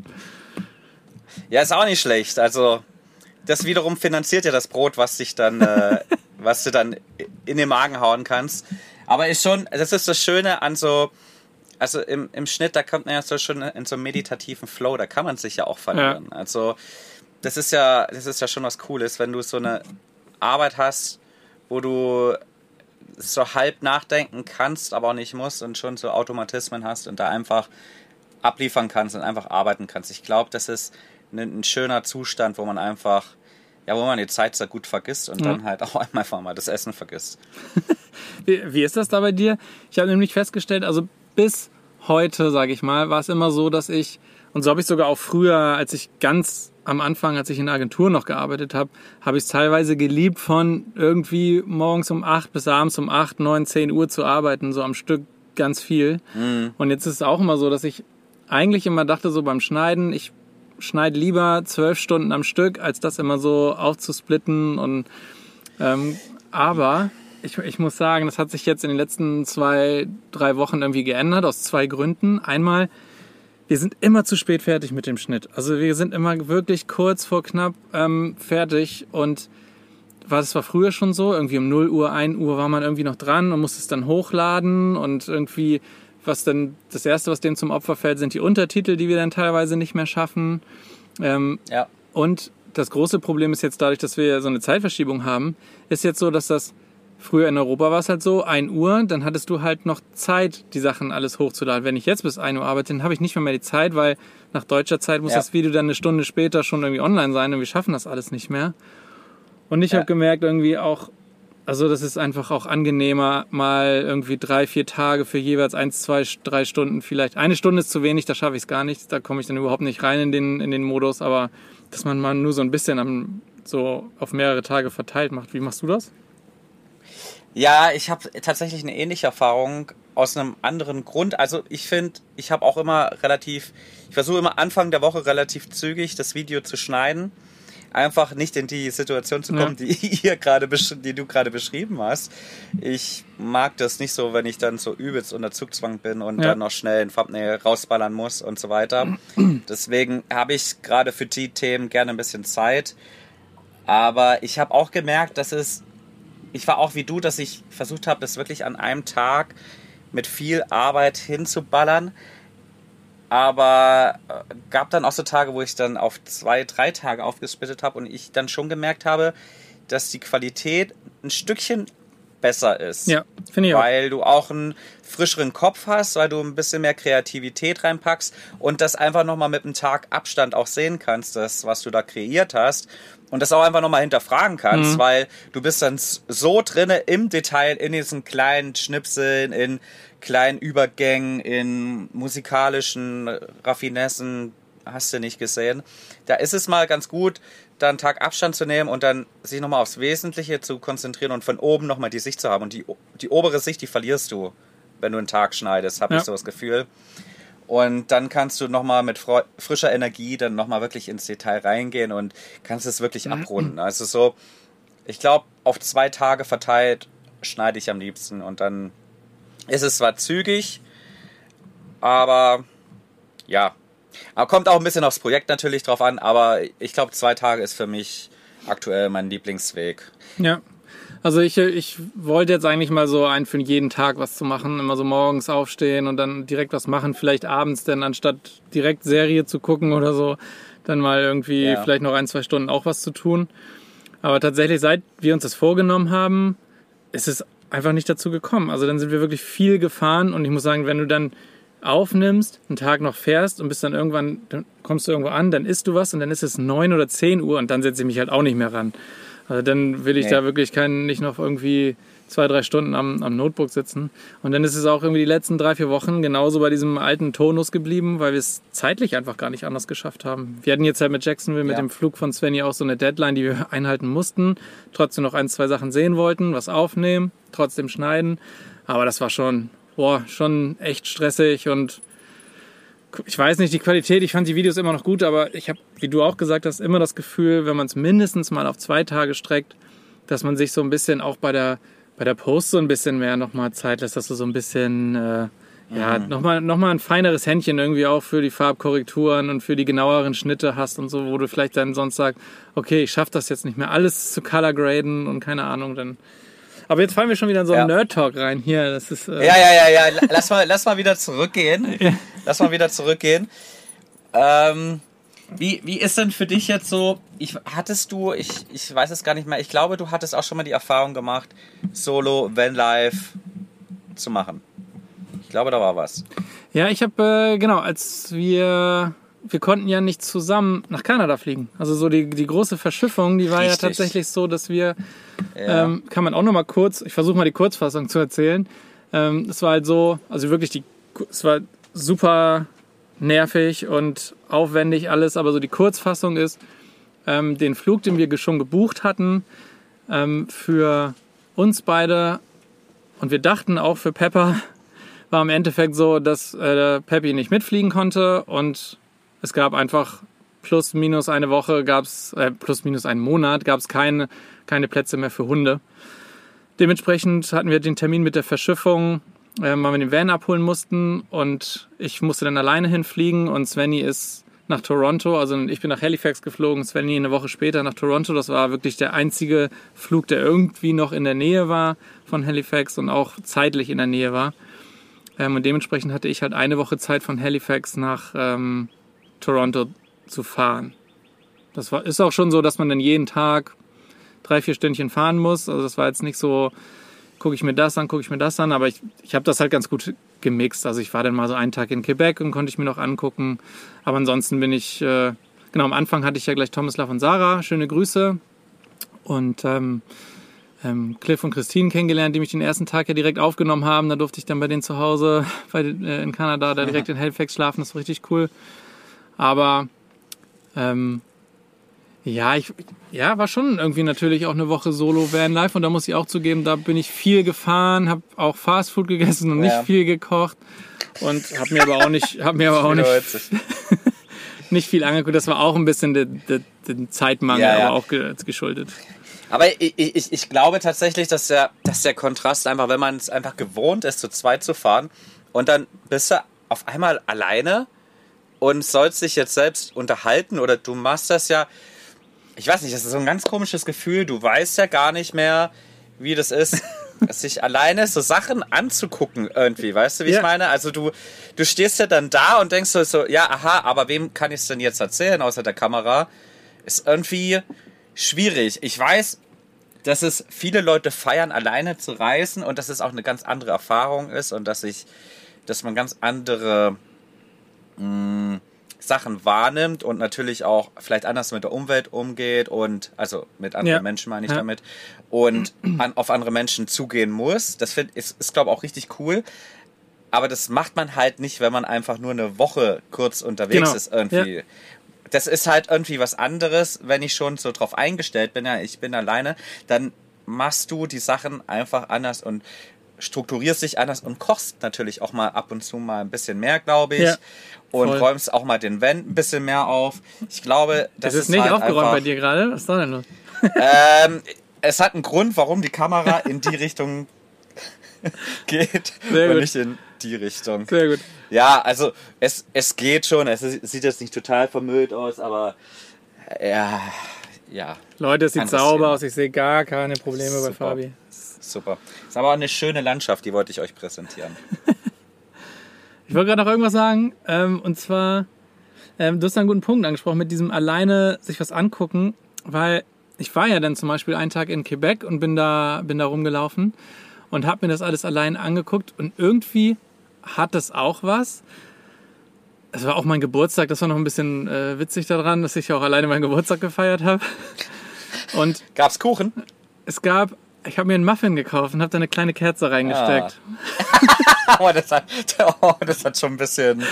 B: Ja, ist auch nicht schlecht. Also, das wiederum finanziert ja das Brot, was dich dann, äh, was du dann in den Magen hauen kannst. Aber ist schon, das ist das Schöne an so, also im, im Schnitt, da kommt man ja so schon in so einen meditativen Flow, da kann man sich ja auch verlieren. Also, das ist ja, das ist ja schon was Cooles, wenn du so eine Arbeit hast, wo du so halb nachdenken kannst, aber auch nicht musst und schon so Automatismen hast und da einfach abliefern kannst und einfach arbeiten kannst. Ich glaube, das ist ein, ein schöner Zustand, wo man einfach, ja, wo man die Zeit sehr gut vergisst und dann halt auch einfach mal das Essen vergisst.
A: Wie, wie ist das da bei dir? Ich habe nämlich festgestellt, also bis heute, sage ich mal, war es immer so, dass ich, und so habe ich sogar auch früher, als ich ganz am Anfang, als ich in der Agentur noch gearbeitet habe, habe ich es teilweise geliebt, von irgendwie morgens um 8 bis abends um 8, 9, 10 Uhr zu arbeiten, so am Stück ganz viel. Und jetzt ist es auch immer so, dass ich eigentlich immer dachte, so beim Schneiden, ich schneide lieber zwölf Stunden am Stück, als das immer so aufzusplitten und ähm, aber ich, ich muss sagen, das hat sich jetzt in den letzten zwei, drei Wochen irgendwie geändert, aus zwei Gründen. Einmal, wir sind immer zu spät fertig mit dem Schnitt. Also wir sind immer wirklich kurz vor knapp ähm, fertig und war das war früher schon so, irgendwie um 0 Uhr, 1 Uhr war man irgendwie noch dran und musste es dann hochladen und irgendwie, was dann, das Erste, was dem zum Opfer fällt, sind die Untertitel, die wir dann teilweise nicht mehr schaffen. Ähm,
B: Ja.
A: und das große Problem ist jetzt dadurch, dass wir so eine Zeitverschiebung haben, ist jetzt so, dass das früher in Europa war es halt so, 1 Uhr, dann hattest du halt noch Zeit, die Sachen alles hochzuladen. Wenn ich jetzt bis 1 Uhr arbeite, dann habe ich nicht mehr, mehr die Zeit, weil nach deutscher Zeit muss
B: Ja.
A: das Video dann eine Stunde später schon irgendwie online sein und wir schaffen das alles nicht mehr. Und ich
B: Ja.
A: habe gemerkt, irgendwie auch, also das ist einfach auch angenehmer, mal irgendwie drei, vier Tage für jeweils eins, zwei, drei Stunden vielleicht. Eine Stunde ist zu wenig, da schaffe ich es gar nicht, da komme ich dann überhaupt nicht rein in den, in den Modus, aber dass man mal nur so ein bisschen am, so auf mehrere Tage verteilt macht. Wie machst du das?
B: Ja, ich habe tatsächlich eine ähnliche Erfahrung aus einem anderen Grund. Also ich finde, ich habe auch immer relativ, ich versuche immer Anfang der Woche relativ zügig das Video zu schneiden. Einfach nicht in die Situation zu kommen,
A: Ja.
B: die ihr gerade, besch- die du gerade beschrieben hast. Ich mag das nicht so, wenn ich dann so übelst unter Zugzwang bin und
A: Ja.
B: dann noch schnell ein Thumbnail rausballern muss und so weiter. Deswegen habe ich gerade für die Themen gerne ein bisschen Zeit. Aber ich habe auch gemerkt, dass es ich war auch wie du, dass ich versucht habe, das wirklich an einem Tag mit viel Arbeit hinzuballern. Aber äh, gab dann auch so Tage, wo ich dann auf zwei, drei Tage aufgesplittet habe und ich dann schon gemerkt habe, dass die Qualität ein Stückchen besser ist.
A: Ja, finde ich auch.
B: Weil du auch einen frischeren Kopf hast, weil du ein bisschen mehr Kreativität reinpackst und das einfach nochmal mit einem Tag Abstand auch sehen kannst, das, was du da kreiert hast. Und das auch einfach nochmal hinterfragen kannst, weil du bist dann so drinne im Detail, in diesen kleinen Schnipseln, in kleinen Übergängen, in musikalischen Raffinessen, hast du nicht gesehen. Da ist es mal ganz gut, da einen Tag Abstand zu nehmen und dann sich nochmal aufs Wesentliche zu konzentrieren und von oben nochmal die Sicht zu haben. Und die, die obere Sicht, die verlierst du, wenn du einen Tag schneidest, habe
A: Ja.
B: ich so das Gefühl. Und dann kannst du nochmal mit frischer Energie dann nochmal wirklich ins Detail reingehen und kannst es wirklich abrunden. Also so, ich glaube, auf zwei Tage verteilt schneide ich am liebsten und dann ist es zwar zügig, aber ja, Aber kommt auch ein bisschen aufs Projekt natürlich drauf an, aber ich glaube, zwei Tage ist für mich aktuell mein Lieblingsweg.
A: Ja. Also ich, ich wollte jetzt eigentlich mal so ein für jeden Tag was zu machen, immer so morgens aufstehen und dann direkt was machen, vielleicht abends, denn anstatt direkt Serie zu gucken oder so, dann mal irgendwie ja. vielleicht noch ein, zwei Stunden auch was zu tun. Aber tatsächlich, seit wir uns das vorgenommen haben, ist es einfach nicht dazu gekommen. Also dann sind wir wirklich viel gefahren und ich muss sagen, wenn du dann aufnimmst, einen Tag noch fährst und bist dann irgendwann, dann kommst du irgendwo an, dann isst du was und dann ist es neun oder zehn Uhr und dann setze ich mich halt auch nicht mehr ran. Also dann will ich nee. da wirklich keinen, nicht noch irgendwie zwei, drei Stunden am, am Notebook sitzen. Und dann ist es auch irgendwie die letzten drei, vier Wochen genauso bei diesem alten Tonus geblieben, weil wir es zeitlich einfach gar nicht anders geschafft haben. Wir hatten jetzt halt mit Jacksonville, mit ja. dem Flug von Svenny auch so eine Deadline, die wir einhalten mussten. Trotzdem noch ein, zwei Sachen sehen wollten, was aufnehmen, trotzdem schneiden. Aber das war schon, boah, schon echt stressig und ich weiß nicht, die Qualität, ich fand die Videos immer noch gut, aber ich habe, wie du auch gesagt hast, immer das Gefühl, wenn man es mindestens mal auf zwei Tage streckt, dass man sich so ein bisschen auch bei der, bei der Post so ein bisschen mehr nochmal Zeit lässt, dass du so ein bisschen, äh, ja, mhm. nochmal noch mal ein feineres Händchen irgendwie auch für die Farbkorrekturen und für die genaueren Schnitte hast und so, wo du vielleicht dann sonst sagst, okay, ich schaffe das jetzt nicht mehr, alles zu color graden und keine Ahnung, dann aber jetzt fallen wir schon wieder in so einen ja. Nerd-Talk rein. Hier, das ist.
B: Äh ja, ja, ja, ja. Lass mal, lass mal wieder zurückgehen. Lass mal wieder zurückgehen. Ähm, wie, wie ist denn für dich jetzt so, ich, hattest du, ich, ich weiß es gar nicht mehr, ich glaube, du hattest auch schon mal die Erfahrung gemacht, Solo, Van Live zu machen. Ich glaube, da war was.
A: Ja, ich habe, äh, genau, als wir wir konnten ja nicht zusammen nach Kanada fliegen. Also so die, die große Verschiffung, die war Richtig. ja tatsächlich so, dass wir, ja. ähm, kann man auch noch mal kurz, ich versuche mal die Kurzfassung zu erzählen. Ähm, es war halt so, also wirklich die, es war super nervig und aufwendig alles, aber so die Kurzfassung ist, ähm, den Flug, den wir schon gebucht hatten, ähm, für uns beide und wir dachten auch für Pepper, war im Endeffekt so, dass äh, Peppy nicht mitfliegen konnte und es gab einfach plus minus eine Woche, gab's äh, plus minus einen Monat, gab es keine, keine Plätze mehr für Hunde. Dementsprechend hatten wir den Termin mit der Verschiffung, äh, weil wir den Van abholen mussten und ich musste dann alleine hinfliegen und Svenny ist nach Toronto, also ich bin nach Halifax geflogen, Svenny eine Woche später nach Toronto. Das war wirklich der einzige Flug, der irgendwie noch in der Nähe war von Halifax und auch zeitlich in der Nähe war. Ähm, und dementsprechend hatte ich halt eine Woche Zeit von Halifax nach ähm, Toronto zu fahren. Das war, ist auch schon so, dass man dann jeden Tag drei, vier Stündchen fahren muss. Also das war jetzt nicht so, gucke ich mir das an, gucke ich mir das an, aber ich, ich habe das halt ganz gut gemixt. Also ich war dann mal so einen Tag in Quebec und konnte ich mir noch angucken. Aber ansonsten bin ich, äh, genau, am Anfang hatte ich ja gleich Tomislav und Sarah, schöne Grüße. Und ähm, ähm, Cliff und Christine kennengelernt, die mich den ersten Tag ja direkt aufgenommen haben. Da durfte ich dann bei denen zu Hause bei, äh, in Kanada da direkt in Halifax schlafen. Das war richtig cool. Aber ähm, ja, ich, ja, war schon irgendwie natürlich auch eine Woche Solo Van Life und da muss ich auch zugeben, da bin ich viel gefahren, habe auch Fastfood gegessen und ja. nicht viel gekocht und habe mir aber auch nicht, habe mir aber auch nicht, nicht viel angeguckt. Das war auch ein bisschen den Zeitmangel, ja, ja. aber auch geschuldet.
B: Aber ich, ich, ich glaube tatsächlich, dass der, dass der Kontrast einfach, wenn man es einfach gewohnt ist, zu zweit zu fahren und dann bist du auf einmal alleine und sollst dich jetzt selbst unterhalten oder du machst das ja, ich weiß nicht, das ist so ein ganz komisches Gefühl, du weißt ja gar nicht mehr, wie das ist, sich alleine so Sachen anzugucken irgendwie, weißt du, wie ja. ich meine? Also du, du stehst ja dann da und denkst so, so ja, aha, aber wem kann ich es denn jetzt erzählen außer der Kamera? Ist irgendwie schwierig. Ich weiß, dass es viele Leute feiern, alleine zu reisen und dass es auch eine ganz andere Erfahrung ist und dass ich, dass man ganz andere mh, Sachen wahrnimmt und natürlich auch vielleicht anders mit der Umwelt umgeht und also mit anderen ja. Menschen meine ich ja. damit und an, auf andere Menschen zugehen muss. Das find, ist, ist glaube ich auch richtig cool. Aber das macht man halt nicht, wenn man einfach nur eine Woche kurz unterwegs genau. ist irgendwie. Ja. Das ist halt irgendwie was anderes, wenn ich schon so drauf eingestellt bin, ja, ich bin alleine, dann machst du die Sachen einfach anders und strukturierst dich anders und kochst natürlich auch mal ab und zu mal ein bisschen mehr, glaube ich. Ja, und räumst auch mal den Wand ein bisschen mehr auf. Ich glaube, das, das ist,
A: ist nicht halt aufgeräumt einfach, bei dir gerade. Was ist denn los?
B: Ähm, es hat einen Grund, warum die Kamera in die Richtung geht
A: Sehr
B: und
A: gut.
B: nicht in die Richtung.
A: Sehr gut.
B: Ja, also es, es geht schon. Es ist- sieht jetzt nicht total vermüllt aus, aber äh, ja, ja,
A: Leute, es sieht sauber
B: Thema.
A: aus. Ich sehe gar keine Probleme bei
B: Super.
A: Fabi.
B: Super. Ist aber auch eine schöne Landschaft, die wollte ich euch präsentieren.
A: Ich wollte gerade noch irgendwas sagen. Ähm, und zwar, ähm, du hast einen guten Punkt angesprochen mit diesem alleine sich was angucken, weil ich war ja dann zum Beispiel einen Tag in Quebec und bin da, bin da rumgelaufen und habe mir das alles allein angeguckt und irgendwie hat das auch was. Es war auch mein Geburtstag, das war noch ein bisschen äh, witzig daran, dass ich auch alleine meinen Geburtstag gefeiert habe. Und
B: Gab's Kuchen?
A: es gab, ich habe mir einen Muffin gekauft und habe da eine kleine Kerze reingesteckt.
B: Oh, das hat, oh, das hat schon ein bisschen.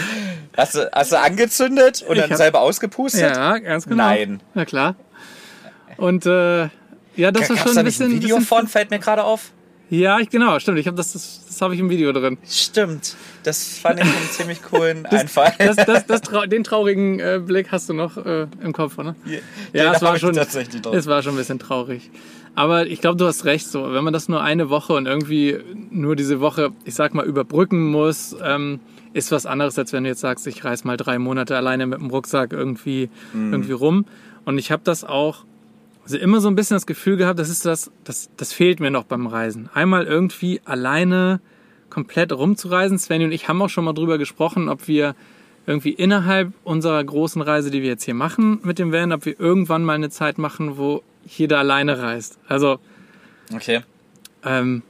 B: Hast du, hast du angezündet und
A: Ich
B: dann
A: hab-
B: selber ausgepustet?
A: Ja, ganz genau.
B: Nein.
A: Na klar. Und äh, ja, das war
B: Gab's
A: schon ein bisschen.
B: ein Video
A: bisschen
B: von? Fällt mir gerade auf.
A: Ja, ich, genau, stimmt. Ich habe das, das, das habe ich im Video drin.
B: Stimmt. Das fand ich einen ziemlich coolen Einfall.
A: Das, das, das, trau den traurigen äh, Blick hast du noch äh, im Kopf, oder? Ja, es
B: hab
A: war schon,
B: tatsächlich
A: es war schon ein bisschen traurig. Aber ich glaube, du hast recht. So, wenn man das nur eine Woche und irgendwie nur diese Woche, ich sag mal, überbrücken muss, ähm, ist was anderes, als wenn du jetzt sagst, ich reise mal drei Monate alleine mit dem Rucksack irgendwie,
B: Mhm.
A: irgendwie rum. Und ich habe das auch also immer so ein bisschen das Gefühl gehabt, das ist das, das, das fehlt mir noch beim Reisen. Einmal irgendwie alleine komplett rumzureisen. Svenny und ich haben auch schon mal drüber gesprochen, ob wir irgendwie innerhalb unserer großen Reise, die wir jetzt hier machen mit dem Van, ob wir irgendwann mal eine Zeit machen, wo jeder alleine reist. Also,
B: Okay.
A: ähm,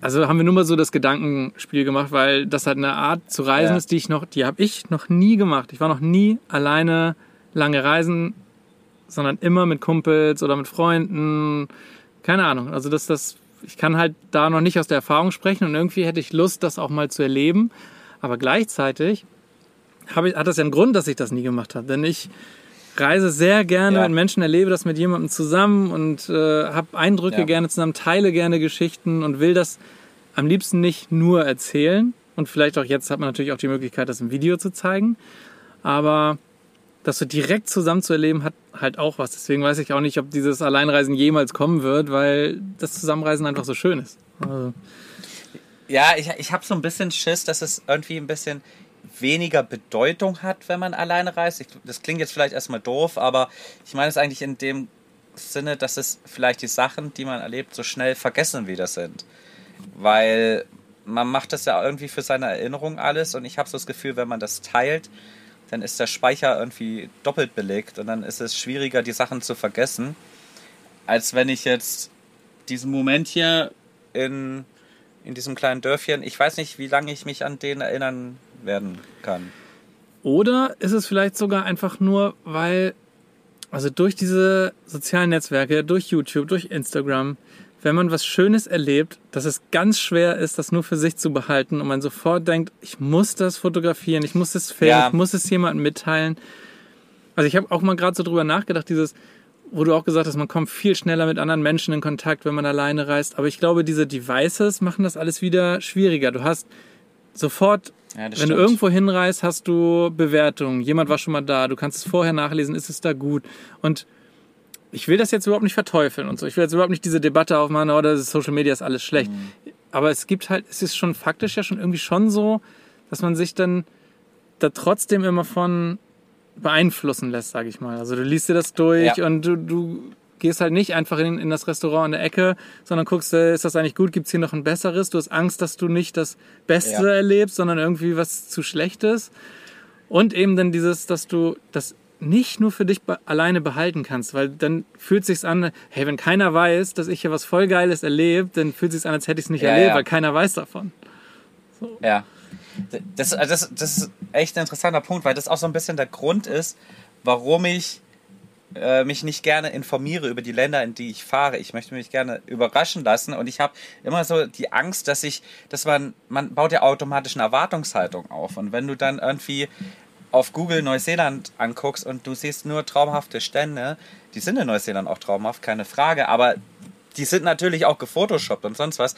A: also haben wir nur mal so das Gedankenspiel gemacht, weil das halt eine Art zu reisen
B: Ja.
A: ist, die ich noch, die habe ich noch nie gemacht. Ich war noch nie alleine lange reisen, sondern immer mit Kumpels oder mit Freunden. Keine Ahnung. Also das, das, ich kann halt da noch nicht aus der Erfahrung sprechen und irgendwie hätte ich Lust, das auch mal zu erleben. Aber gleichzeitig habe ich, hat das ja einen Grund, dass ich das nie gemacht habe. Denn ich reise sehr gerne
B: Ja.
A: mit Menschen, erlebe das mit jemandem zusammen und äh, habe Eindrücke
B: Ja.
A: gerne zusammen, teile gerne Geschichten und will das am liebsten nicht nur erzählen. Und vielleicht auch jetzt hat man natürlich auch die Möglichkeit, das im Video zu zeigen. Aber das so direkt zusammen zu erleben, hat halt auch was. Deswegen weiß ich auch nicht, ob dieses Alleinreisen jemals kommen wird, weil das Zusammenreisen einfach so schön ist. Also,
B: Ja, ich, ich habe so ein bisschen Schiss, dass es irgendwie ein bisschen weniger Bedeutung hat, wenn man alleine reist. Ich, das klingt jetzt vielleicht erstmal doof, aber ich meine es eigentlich in dem Sinne, dass es vielleicht die Sachen, die man erlebt, so schnell vergessen wieder sind. Weil man macht das ja irgendwie für seine Erinnerung alles und ich habe so das Gefühl, wenn man das teilt, dann ist der Speicher irgendwie doppelt belegt und dann ist es schwieriger, die Sachen zu vergessen, als wenn ich jetzt diesen Moment hier in, in diesem kleinen Dörfchen, ich weiß nicht, wie lange ich mich an den erinnern werden kann.
A: Oder ist es vielleicht sogar einfach nur, weil, also durch diese sozialen Netzwerke, durch YouTube, durch Instagram, wenn man was Schönes erlebt, dass es ganz schwer ist, das nur für sich zu behalten und man sofort denkt, ich muss das fotografieren, ich muss es filmen,
B: Ja.
A: ich muss es jemandem mitteilen. Also ich habe auch mal gerade so drüber nachgedacht, dieses, wo du auch gesagt hast, man kommt viel schneller mit anderen Menschen in Kontakt, wenn man alleine reist. Aber ich glaube, diese Devices machen das alles wieder schwieriger. Du hast sofort
B: Ja,
A: wenn du
B: stimmt.
A: irgendwo hinreist, hast du Bewertungen. Jemand war schon mal da. Du kannst es vorher nachlesen. Ist es da gut? Und ich will das jetzt überhaupt nicht verteufeln und so. Ich will jetzt überhaupt nicht diese Debatte aufmachen, oder Social Media ist alles schlecht.
B: Mhm.
A: Aber es gibt halt, es ist schon faktisch ja schon irgendwie schon so, dass man sich dann da trotzdem immer von beeinflussen lässt, sage ich mal. Also du liest dir das durch
B: Ja.
A: und du, du gehst halt nicht einfach in, in das Restaurant in der Ecke, sondern guckst, äh, ist das eigentlich gut, gibt's hier noch ein besseres? Du hast Angst, dass du nicht das Beste
B: Ja.
A: erlebst, sondern irgendwie was zu Schlechtes. Und eben dann dieses, dass du das nicht nur für dich be alleine behalten kannst, weil dann fühlt sich's an, hey, wenn keiner weiß, dass ich hier was voll Geiles erlebt, dann fühlt sich's an, als hätte ich's nicht
B: Ja,
A: erlebt,
B: ja.
A: weil keiner weiß davon.
B: Ja. Das, also das, das ist echt ein interessanter Punkt, weil das auch so ein bisschen der Grund ist, warum ich äh, mich nicht gerne informiere über die Länder, in die ich fahre. Ich möchte mich gerne überraschen lassen und ich habe immer so die Angst, dass ich, dass man, man baut ja automatisch eine Erwartungshaltung auf und wenn du dann irgendwie auf Google Neuseeland anguckst und du siehst nur traumhafte Stände, die sind in Neuseeland auch traumhaft, keine Frage, aber die sind natürlich auch gefotoshoppt und sonst was.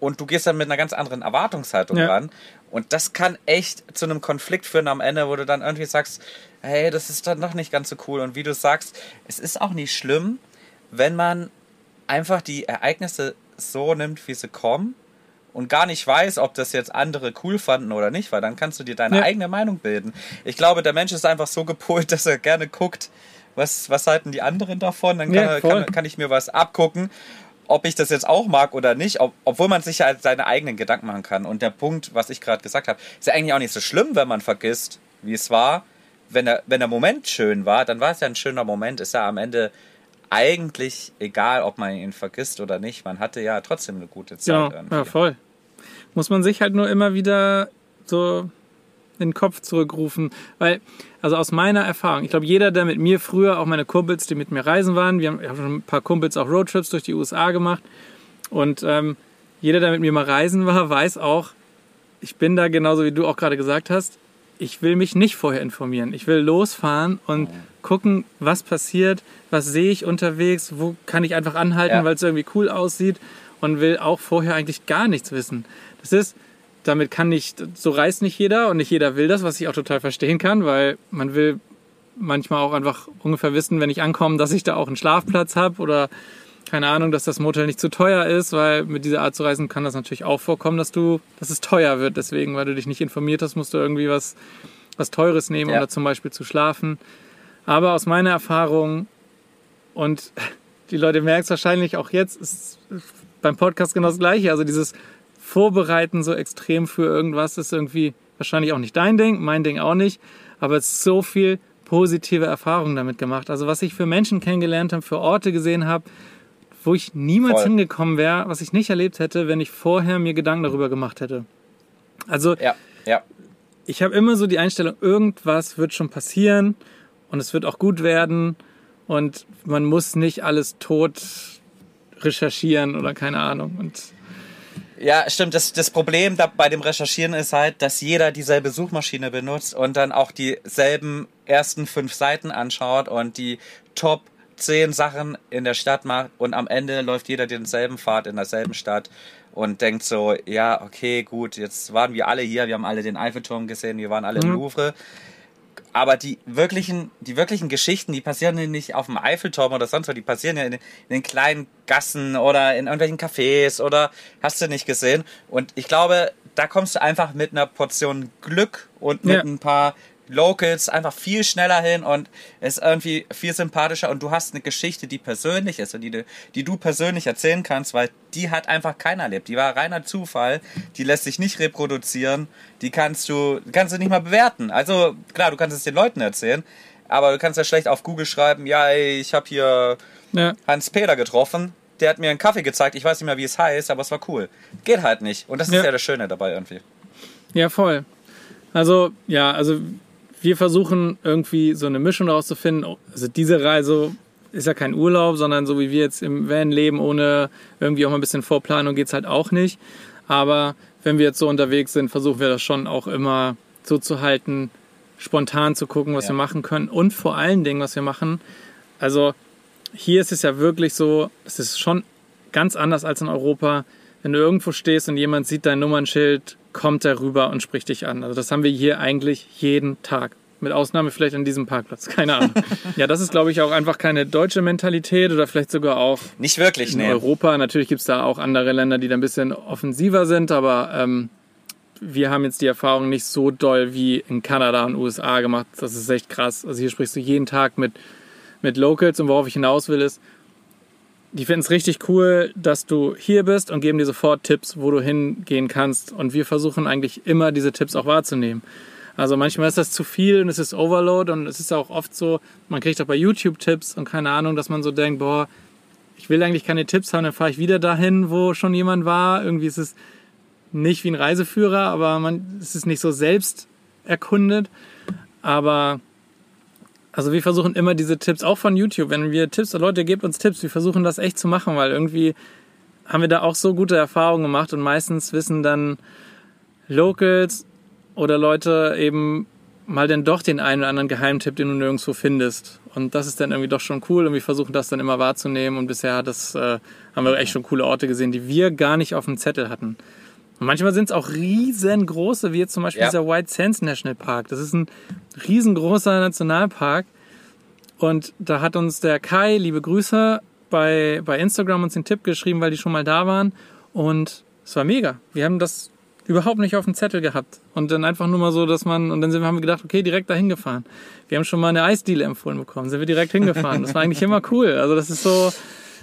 B: Und du gehst dann mit einer ganz anderen Erwartungshaltung
A: Ja.
B: ran. Und das kann echt zu einem Konflikt führen am Ende, wo du dann irgendwie sagst, hey, das ist dann noch nicht ganz so cool. Und wie du sagst, es ist auch nicht schlimm, wenn man einfach die Ereignisse so nimmt, wie sie kommen und gar nicht weiß, ob das jetzt andere cool fanden oder nicht, weil dann kannst du dir deine
A: Ja.
B: eigene Meinung bilden. Ich glaube, der Mensch ist einfach so gepolt, dass er gerne guckt, was, was halten die anderen davon, dann kann,
A: Ja,
B: kann, kann ich mir was abgucken, ob ich das jetzt auch mag oder nicht, ob, obwohl man sich ja seine eigenen Gedanken machen kann. Und der Punkt, was ich gerade gesagt habe, ist ja eigentlich auch nicht so schlimm, wenn man vergisst, wie es war. Wenn der, wenn der Moment schön war, dann war es ja ein schöner Moment, ist ja am Ende eigentlich egal, ob man ihn vergisst oder nicht. Man hatte ja trotzdem eine gute Zeit.
A: Ja, ja, voll. Muss man sich halt nur immer wieder so in den Kopf zurückrufen. Weil, also aus meiner Erfahrung, ich glaube, jeder, der mit mir früher, auch meine Kumpels, die mit mir reisen waren, wir haben, ich habe schon ein paar Kumpels auch Roadtrips durch die USA gemacht. Und ähm, jeder, der mit mir mal reisen war, weiß auch, ich bin da genauso wie du auch gerade gesagt hast, ich will mich nicht vorher informieren. Ich will losfahren und gucken, was passiert, was sehe ich unterwegs, wo kann ich einfach anhalten,
B: Ja.
A: weil es irgendwie cool aussieht und will auch vorher eigentlich gar nichts wissen. Das ist, damit kann nicht, so reist nicht jeder und nicht jeder will das, was ich auch total verstehen kann, weil man will manchmal auch einfach ungefähr wissen, wenn ich ankomme, dass ich da auch einen Schlafplatz habe oder keine Ahnung, dass das Motel nicht zu teuer ist, weil mit dieser Art zu reisen kann das natürlich auch vorkommen, dass du, dass es teuer wird. Deswegen, weil du dich nicht informiert hast, musst du irgendwie was, was Teures nehmen, um
B: Ja.
A: da zum Beispiel zu schlafen. Aber aus meiner Erfahrung und die Leute merken es wahrscheinlich auch jetzt, ist beim Podcast genau das Gleiche. Also dieses Vorbereiten so extrem für irgendwas ist irgendwie wahrscheinlich auch nicht dein Ding, mein Ding auch nicht. Aber es ist so viel positive Erfahrungen damit gemacht. Also was ich für Menschen kennengelernt habe, für Orte gesehen habe, wo ich niemals
B: Voll.
A: hingekommen wäre, was ich nicht erlebt hätte, wenn ich vorher mir Gedanken darüber gemacht hätte. Also
B: Ja, ja.
A: ich habe immer so die Einstellung, irgendwas wird schon passieren und es wird auch gut werden und man muss nicht alles tot recherchieren oder keine Ahnung. Und
B: Ja, stimmt. Das, das Problem da bei dem Recherchieren ist halt, dass jeder dieselbe Suchmaschine benutzt und dann auch dieselben ersten fünf Seiten anschaut und die Top 10 Sachen in der Stadt macht und am Ende läuft jeder denselben Pfad in derselben Stadt und denkt so, ja, okay, gut, jetzt waren wir alle hier, wir haben alle den Eiffelturm gesehen, wir waren alle im
A: Mhm.
B: Louvre. Aber die wirklichen, die wirklichen Geschichten, die passieren ja nicht auf dem Eiffelturm oder sonst wo, die passieren ja in, den- in den kleinen Gassen oder in irgendwelchen Cafés oder hast du nicht gesehen. Und ich glaube, da kommst du einfach mit einer Portion Glück und mit
A: Ja.
B: ein paar Locals einfach viel schneller hin und ist irgendwie viel sympathischer und du hast eine Geschichte, die persönlich ist und die, du- die du persönlich erzählen kannst, weil die hat einfach keiner erlebt. Die war reiner Zufall, die lässt sich nicht reproduzieren, die kannst du, kannst du nicht mal bewerten. Also klar, du kannst es den Leuten erzählen, aber du kannst ja schlecht auf Google schreiben, ja, ey, ich habe hier
A: ja,
B: Hans-Peter getroffen, der hat mir einen Kaffee gezeigt, ich weiß nicht mehr, wie es heißt, aber es war cool. Geht halt nicht. Und das
A: Ja.
B: ist ja das Schöne dabei irgendwie.
A: ja, voll. Also, ja, also wir versuchen irgendwie so eine Mischung rauszufinden. Also diese Reise ist ja kein Urlaub, sondern so wie wir jetzt im Van leben, ohne irgendwie auch mal ein bisschen Vorplanung geht's halt auch nicht. Aber wenn wir jetzt so unterwegs sind, versuchen wir das schon auch immer so zu halten, spontan zu gucken, was
B: Ja.
A: wir machen können und vor allen Dingen, was wir machen. Also hier ist es ja wirklich so, es ist schon ganz anders als in Europa. Wenn du irgendwo stehst und jemand sieht dein Nummernschild, kommt er rüber und spricht dich an. Also das haben wir hier eigentlich jeden Tag. Mit Ausnahme vielleicht an diesem Parkplatz. Keine Ahnung. ja, das ist, glaube ich, auch einfach keine deutsche Mentalität oder vielleicht sogar auch
B: Nicht wirklich,
A: in
B: nee.
A: Europa. Natürlich gibt es da auch andere Länder, die da ein bisschen offensiver sind, aber ähm, wir haben jetzt die Erfahrung nicht so doll wie in Kanada und USA gemacht. Das ist echt krass. Also hier sprichst du jeden Tag mit, mit Locals und worauf ich hinaus will ist, die finden es richtig cool, dass du hier bist und geben dir sofort Tipps, wo du hingehen kannst. Und wir versuchen eigentlich immer diese Tipps auch wahrzunehmen. Also manchmal ist das zu viel und es ist Overload und es ist auch oft so, man kriegt auch bei YouTube Tipps und keine Ahnung, dass man so denkt, boah, ich will eigentlich keine Tipps haben, dann fahre ich wieder dahin, wo schon jemand war. Irgendwie ist es nicht wie ein Reiseführer, aber man, es ist nicht so selbst erkundet. Aber also wir versuchen immer diese Tipps, auch von YouTube, wenn wir Tipps, Leute, gebt uns Tipps, wir versuchen das echt zu machen, weil irgendwie haben wir da auch so gute Erfahrungen gemacht und meistens wissen dann Locals oder Leute eben mal dann doch den einen oder anderen Geheimtipp, den du nirgendwo findest. Und das ist dann irgendwie doch schon cool und wir versuchen das dann immer wahrzunehmen und bisher das, äh, haben wir echt schon coole Orte gesehen, die wir gar nicht auf dem Zettel hatten. Und manchmal sind es auch riesengroße, wie jetzt zum Beispiel
B: Ja.
A: dieser White Sands National Park. Das ist ein riesengroßer Nationalpark. Und da hat uns der Kai, liebe Grüße, bei, bei Instagram uns den Tipp geschrieben, weil die schon mal da waren. Und es war mega. Wir haben das überhaupt nicht auf dem Zettel gehabt. Und dann einfach nur mal so, dass man, und dann sind haben wir gedacht, okay, direkt dahin gefahren. Wir haben schon mal eine Eisdiele empfohlen bekommen, sind wir direkt hingefahren. Das war eigentlich immer cool. Also das ist so,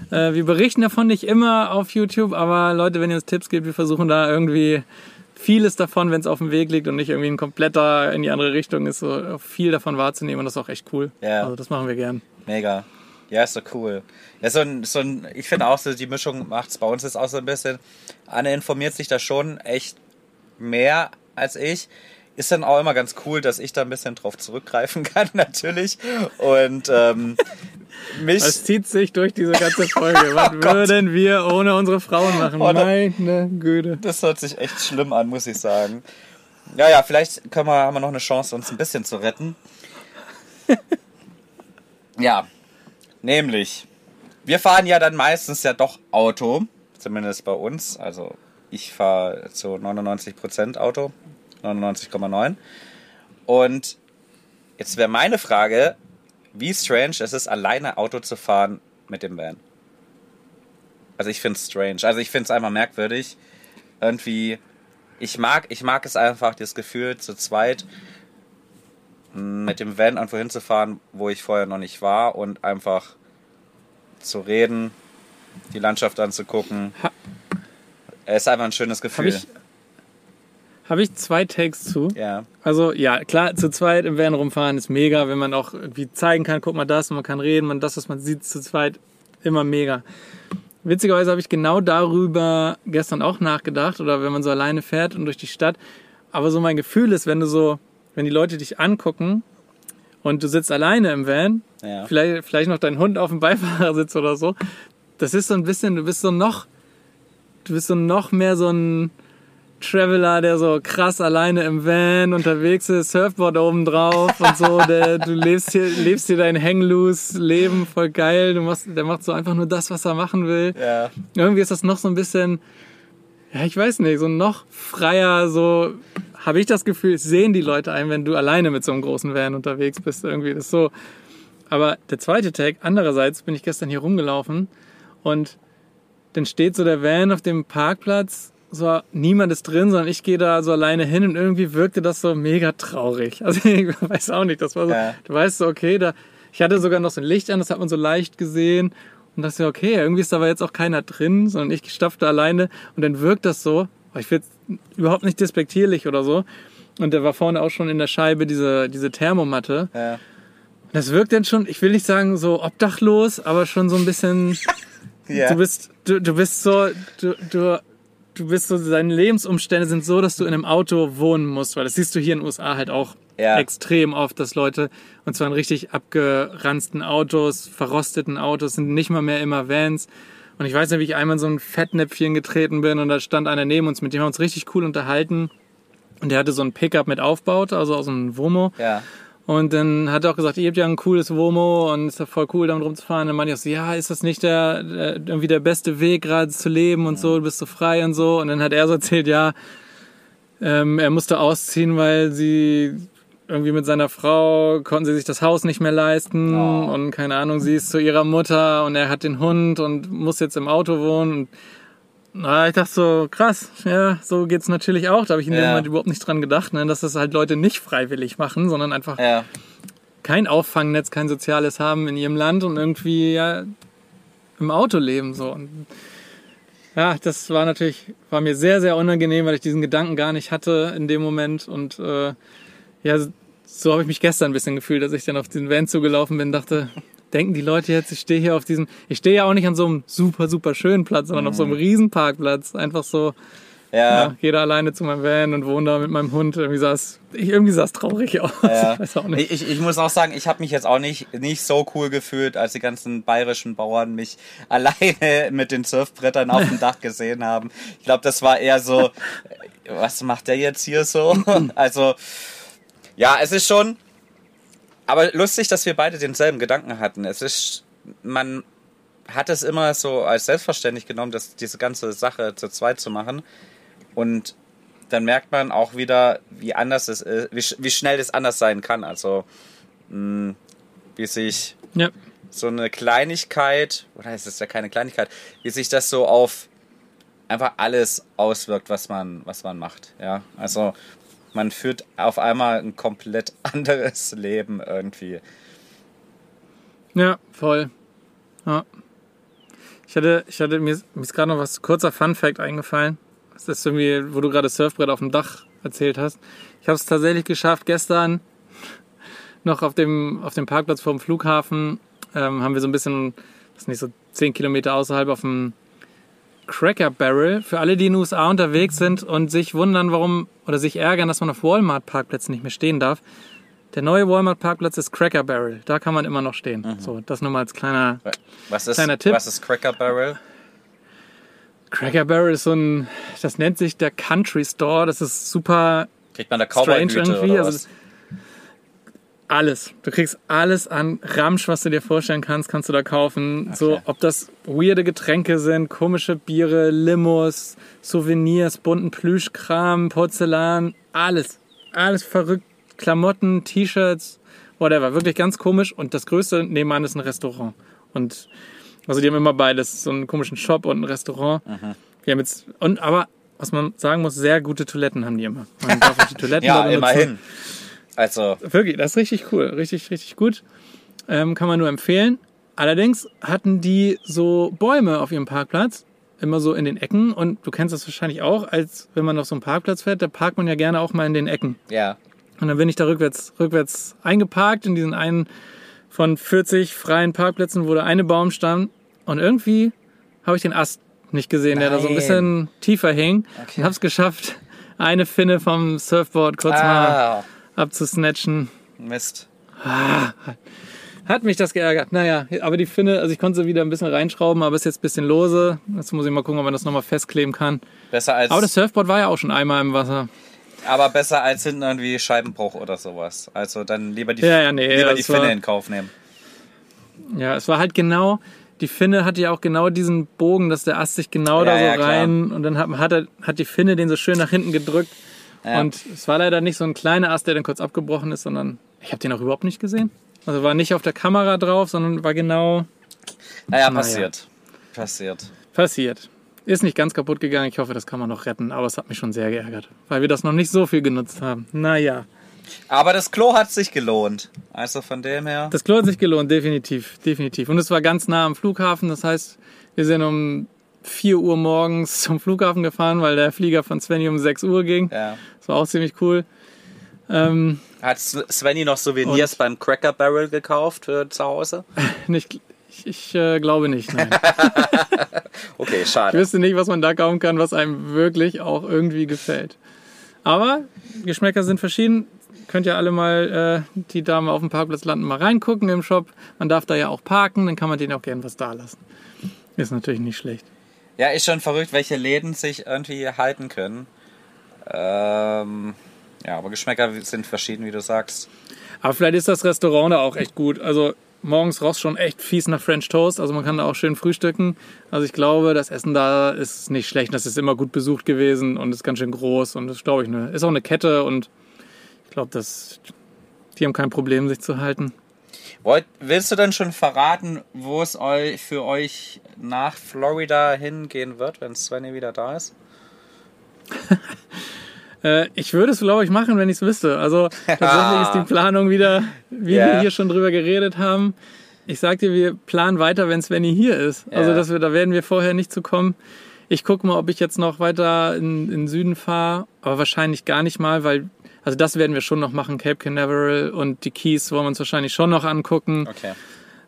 A: äh, wir berichten davon nicht immer auf YouTube, aber Leute, wenn ihr uns Tipps gebt, wir versuchen da irgendwie vieles davon, wenn es auf dem Weg liegt und nicht irgendwie ein kompletter in die andere Richtung ist, so viel davon wahrzunehmen und das ist auch echt cool.
B: Ja.
A: Also das machen wir gern.
B: Mega. Ja, ist so cool. Ja, so ein, so ein, ich finde auch so, die Mischung macht's. Bei uns ist auch so ein bisschen, Anne informiert sich da schon echt mehr als ich. Ist dann auch immer ganz cool, dass ich da ein bisschen drauf zurückgreifen kann, natürlich. Und ähm, mich.
A: Das zieht sich durch diese ganze Folge. Was
B: Oh
A: würden wir ohne unsere Frauen machen?
B: Oh,
A: Meine Güte.
B: Das hört sich echt schlimm an, muss ich sagen. Ja, ja, vielleicht können wir, haben wir noch eine Chance, uns ein bisschen zu retten. ja, nämlich, wir fahren ja dann meistens ja doch Auto, zumindest bei uns. Also ich fahre zu 99% Auto, 99,9. Und jetzt wäre meine Frage, wie strange ist es, alleine Auto zu fahren mit dem Van? Also ich finde es strange. Also ich finde es einfach merkwürdig. Irgendwie, ich mag, ich mag es einfach, das Gefühl, zu zweit mit dem Van irgendwo hinzufahren, wo ich vorher noch nicht war und einfach zu reden, die Landschaft anzugucken.
A: Ha-
B: Es ist einfach ein schönes Gefühl.
A: ich, hab ich zwei Takes zu.
B: ja,
A: Also ja, klar, zu zweit im Van rumfahren ist mega, wenn man auch irgendwie zeigen kann, guck mal das, und man kann reden, man das, was man sieht, zu zweit immer mega. Witzigerweise habe ich genau darüber gestern auch nachgedacht oder wenn man so alleine fährt und durch die Stadt. Aber so mein Gefühl ist, wenn du so, wenn die Leute dich angucken und du sitzt alleine im Van,
B: ja.
A: vielleicht, vielleicht noch dein Hund auf dem Beifahrersitz oder so, das ist so ein bisschen, du bist so noch, du bist so noch mehr so ein Traveler, der so krass alleine im Van unterwegs ist, Surfboard oben drauf und so, der, du lebst hier, lebst hier dein Hang-Loose-Leben voll geil, du machst, der macht so einfach nur das, was er machen will.
B: Ja,
A: Irgendwie ist das noch so ein bisschen, ja, ich weiß nicht, so noch freier, so habe ich das Gefühl, es sehen die Leute ein, wenn du alleine mit so einem großen Van unterwegs bist. Irgendwie das ist so. Aber der zweite Tag, andererseits bin ich gestern hier rumgelaufen und dann steht so der Van auf dem Parkplatz, so niemand ist drin, sondern ich gehe da so alleine hin und irgendwie wirkte das so mega traurig. Also ich weiß auch nicht, das war so,
B: Ja.
A: du weißt so, okay, da, ich hatte sogar noch so ein Licht an, das hat man so leicht gesehen und dachte, okay, irgendwie ist da aber jetzt auch keiner drin, sondern ich stapfte alleine und dann wirkt das so, oh, ich will überhaupt nicht despektierlich oder so. Und da war vorne auch schon in der Scheibe diese, diese Thermomatte.
B: ja.
A: Das wirkt dann schon, ich will nicht sagen so obdachlos, aber schon so ein bisschen,
B: ja.
A: du bist, du, du bist so, du, du, du bist so, deine Lebensumstände sind so, dass du in einem Auto wohnen musst, weil das siehst du hier in den USA halt auch
B: Ja.
A: extrem oft, dass Leute, und zwar in richtig abgeranzten Autos, verrosteten Autos, sind nicht mal mehr immer Vans. Und ich weiß nicht, wie ich einmal in so ein Fettnäpfchen getreten bin und da stand einer neben uns, mit dem haben wir uns richtig cool unterhalten. Und der hatte so ein Pickup mit Aufbaut, also aus einem Womo.
B: ja.
A: Und dann hat er auch gesagt, ihr habt ja ein cooles Womo und ist ja voll cool, damit rumzufahren. Dann meinte ich auch so, ja, ist das nicht der, der irgendwie der beste Weg, gerade zu leben und so, du bist so frei und so. Und dann hat er so erzählt, ja, ähm, er musste ausziehen, weil sie irgendwie mit seiner Frau konnten sie sich das Haus nicht mehr leisten
B: Oh.
A: und keine Ahnung, sie ist zu ihrer Mutter und er hat den Hund und muss jetzt im Auto wohnen. Und na, ich dachte so, krass, ja, so geht's natürlich auch. Da habe ich in dem
B: Ja.
A: Moment überhaupt nicht dran gedacht, ne, dass das halt Leute nicht freiwillig machen, sondern einfach
B: Ja.
A: kein Auffangnetz, kein soziales haben in ihrem Land und irgendwie ja im Auto leben so. Und ja, das war natürlich war mir sehr sehr unangenehm, weil ich diesen Gedanken gar nicht hatte in dem Moment und äh, ja, so habe ich mich gestern ein bisschen gefühlt, dass ich dann auf diesen Van zugelaufen bin, dachte, denken die Leute jetzt, ich stehe hier auf diesem, ich stehe ja auch nicht an so einem super super schönen Platz, sondern auf so einem Riesenparkplatz, einfach so
B: Ja.
A: ja, jeder alleine zu meinem Van und wohne da mit meinem Hund. Irgendwie sah es, ich- irgendwie sah es traurig aus.
B: Ja.
A: Ich weiß auch nicht.
B: Ich, ich muss auch sagen, ich habe mich jetzt auch nicht, nicht so cool gefühlt, als die ganzen bayerischen Bauern mich alleine mit den Surfbrettern auf dem Dach gesehen haben. Ich glaube, das war eher so, was macht der jetzt hier so? Also, ja, es ist schon, aber lustig, dass wir beide denselben Gedanken hatten. Es ist, man hat es immer so als selbstverständlich genommen, dass diese ganze Sache zu zweit zu machen. Und dann merkt man auch wieder, wie anders es ist, wie, wie schnell es anders sein kann. Also, mh, wie sich
A: Ja.
B: so eine Kleinigkeit, oder ist es ja keine Kleinigkeit, wie sich das so auf einfach alles auswirkt, was man, was man macht. Ja, also man führt auf einmal ein komplett anderes Leben irgendwie.
A: Ja, voll. Ja. Ich hatte, ich hatte mir, mir ist gerade noch was kurzer Fun Fact eingefallen. Das ist irgendwie, wo du gerade Surfbrett auf dem Dach erzählt hast. Ich habe es tatsächlich geschafft, gestern noch auf dem, auf dem Parkplatz vom Flughafen ähm, haben wir so ein bisschen, das ist nicht so 10 Kilometer außerhalb auf dem Cracker Barrel. Für alle, die in den USA unterwegs sind und sich wundern, warum oder sich ärgern, dass man auf Walmart-Parkplätzen nicht mehr stehen darf. Der neue Walmart-Parkplatz ist Cracker Barrel. Da kann man immer noch stehen. So, das nur mal als kleiner
B: Was ist,
A: Kleiner Tipp.
B: was ist Cracker Barrel?
A: Cracker Barrel ist so ein, das nennt sich der Country Store. Das ist super
B: Kriegt man da
A: irgendwie.
B: oder
A: Also
B: was?
A: das- alles. Du kriegst alles an Ramsch, was du dir vorstellen kannst, kannst du da kaufen. So,
B: Okay.
A: ob das weirde Getränke sind, komische Biere, Limos, Souvenirs, bunten Plüschkram, Porzellan, alles. Alles verrückt. Klamotten, T-Shirts, whatever. Wirklich ganz komisch. Und das Größte nebenan ist ein Restaurant. Und also die haben immer beides, so einen komischen Shop und ein Restaurant.
B: Mhm.
A: Wir haben jetzt, und aber, was man sagen muss, sehr gute Toiletten haben die immer. Man darf auch die Toiletten
B: Ja, immerhin. Also,
A: Wirklich, das ist richtig cool. Richtig, richtig gut. Ähm, kann man nur empfehlen. Allerdings hatten die so Bäume auf ihrem Parkplatz. Immer so in den Ecken. Und du kennst das wahrscheinlich auch, als wenn man auf so einen Parkplatz fährt, da parkt man ja gerne auch mal in den Ecken.
B: ja.
A: Und dann bin ich da rückwärts, rückwärts eingeparkt in diesen einen von 40 freien Parkplätzen, wo der eine Baum stand. Und irgendwie habe ich den Ast nicht gesehen, der da so ein
B: Nein.
A: bisschen tiefer hing.
B: Okay.
A: Und habe es geschafft, eine Finne vom Surfboard kurz mal
B: Ah,
A: abzusnatchen.
B: Mist.
A: Hat mich das geärgert. Naja, aber die Finne, also ich konnte sie wieder ein bisschen reinschrauben, aber ist jetzt ein bisschen lose. Jetzt muss ich mal gucken, ob man das nochmal festkleben kann.
B: Besser als,
A: Aber das Surfboard war ja auch schon einmal im Wasser.
B: aber besser als hinten irgendwie Scheibenbruch oder sowas. Also dann lieber die,
A: Ja, ja, nee,
B: lieber die Finne
A: war-
B: in Kauf nehmen.
A: Ja, es war halt genau, die Finne hatte ja auch genau diesen Bogen, dass der Ast sich genau
B: Ja,
A: da so
B: klar.
A: rein und dann hat, hat, er, hat die Finne den so schön nach hinten gedrückt.
B: Ja.
A: Und es war leider nicht so ein kleiner Ast, der dann kurz abgebrochen ist, sondern ich habe den auch überhaupt nicht gesehen. Also war nicht auf der Kamera drauf, sondern war genau
B: Naja,
A: Naja.
B: passiert. Passiert.
A: passiert. Ist nicht ganz kaputt gegangen. Ich hoffe, das kann man noch retten. Aber es hat mich schon sehr geärgert, weil wir das noch nicht so viel genutzt haben. Naja,
B: Aber das Klo hat sich gelohnt. Also von dem her.
A: das Klo hat sich gelohnt, definitiv, definitiv. Und es war ganz nah am Flughafen. Das heißt, wir sind um 4 Uhr morgens zum Flughafen gefahren, weil der Flieger von Svenny um 6 Uhr ging.
B: Ja.
A: Das war auch ziemlich cool. Ähm,
B: Hat Svenny noch Souvenirs beim Cracker Barrel gekauft für zu Hause?
A: nicht, ich ich äh, glaube nicht. Nein.
B: Okay,
A: Ich
B: schade.
A: wüsste nicht, was man da kaufen kann, was einem wirklich auch irgendwie gefällt. Aber Geschmäcker sind verschieden. Könnt ihr alle mal äh, die Dame auf dem Parkplatz landen, mal reingucken im Shop. Man darf da ja auch parken, dann kann man denen auch gern was da lassen. Ist natürlich nicht schlecht.
B: Ja, ist schon verrückt, welche Läden sich irgendwie halten können. Ähm, ja, aber Geschmäcker sind verschieden, wie du sagst.
A: Aber vielleicht ist das Restaurant da auch echt gut. Also morgens roch schon echt fies nach French Toast. Also man kann da auch schön frühstücken. Also ich glaube, das Essen da ist nicht schlecht. Das ist immer gut besucht gewesen und ist ganz schön groß. Und das glaube ich, ne, ist auch eine Kette und ich glaube, dass die haben kein Problem, sich zu halten.
B: Wollt, willst du denn schon verraten, wo es eu, für euch nach Florida hingehen wird, wenn Svenny wieder da ist?
A: Äh, ich würde es, glaube ich, machen, wenn ich es wüsste. Also tatsächlich ist die Planung wieder, wie
B: Ja.
A: wir hier schon drüber geredet haben. Ich sag dir, wir planen weiter, wenn Svenny hier ist. Also
B: Ja.
A: dass wir, da werden wir vorher nicht zu kommen. Ich gucke mal, ob ich jetzt noch weiter in, in den Süden fahre, aber wahrscheinlich gar nicht mal, weil also das werden wir schon noch machen. Cape Canaveral und die Keys wollen wir uns wahrscheinlich schon noch angucken.
B: Okay.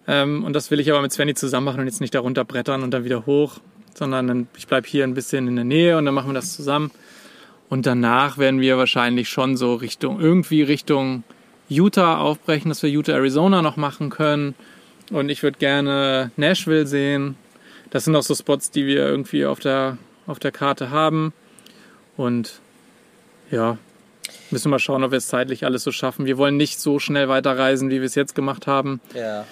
A: Ähm, und das will ich aber mit Svenny zusammen machen und jetzt nicht darunter brettern und dann wieder hoch, sondern ich bleib hier ein bisschen in der Nähe und dann machen wir das zusammen. Und danach werden wir wahrscheinlich schon so Richtung, irgendwie Richtung Utah aufbrechen, dass wir Utah, Arizona noch machen können. Und ich würde gerne Nashville sehen. Das sind auch so Spots, die wir irgendwie auf der, auf der Karte haben. Und ja, müssen wir mal schauen, ob wir es zeitlich alles so schaffen. Wir wollen nicht so schnell weiterreisen, wie wir es jetzt gemacht haben.
B: Ja.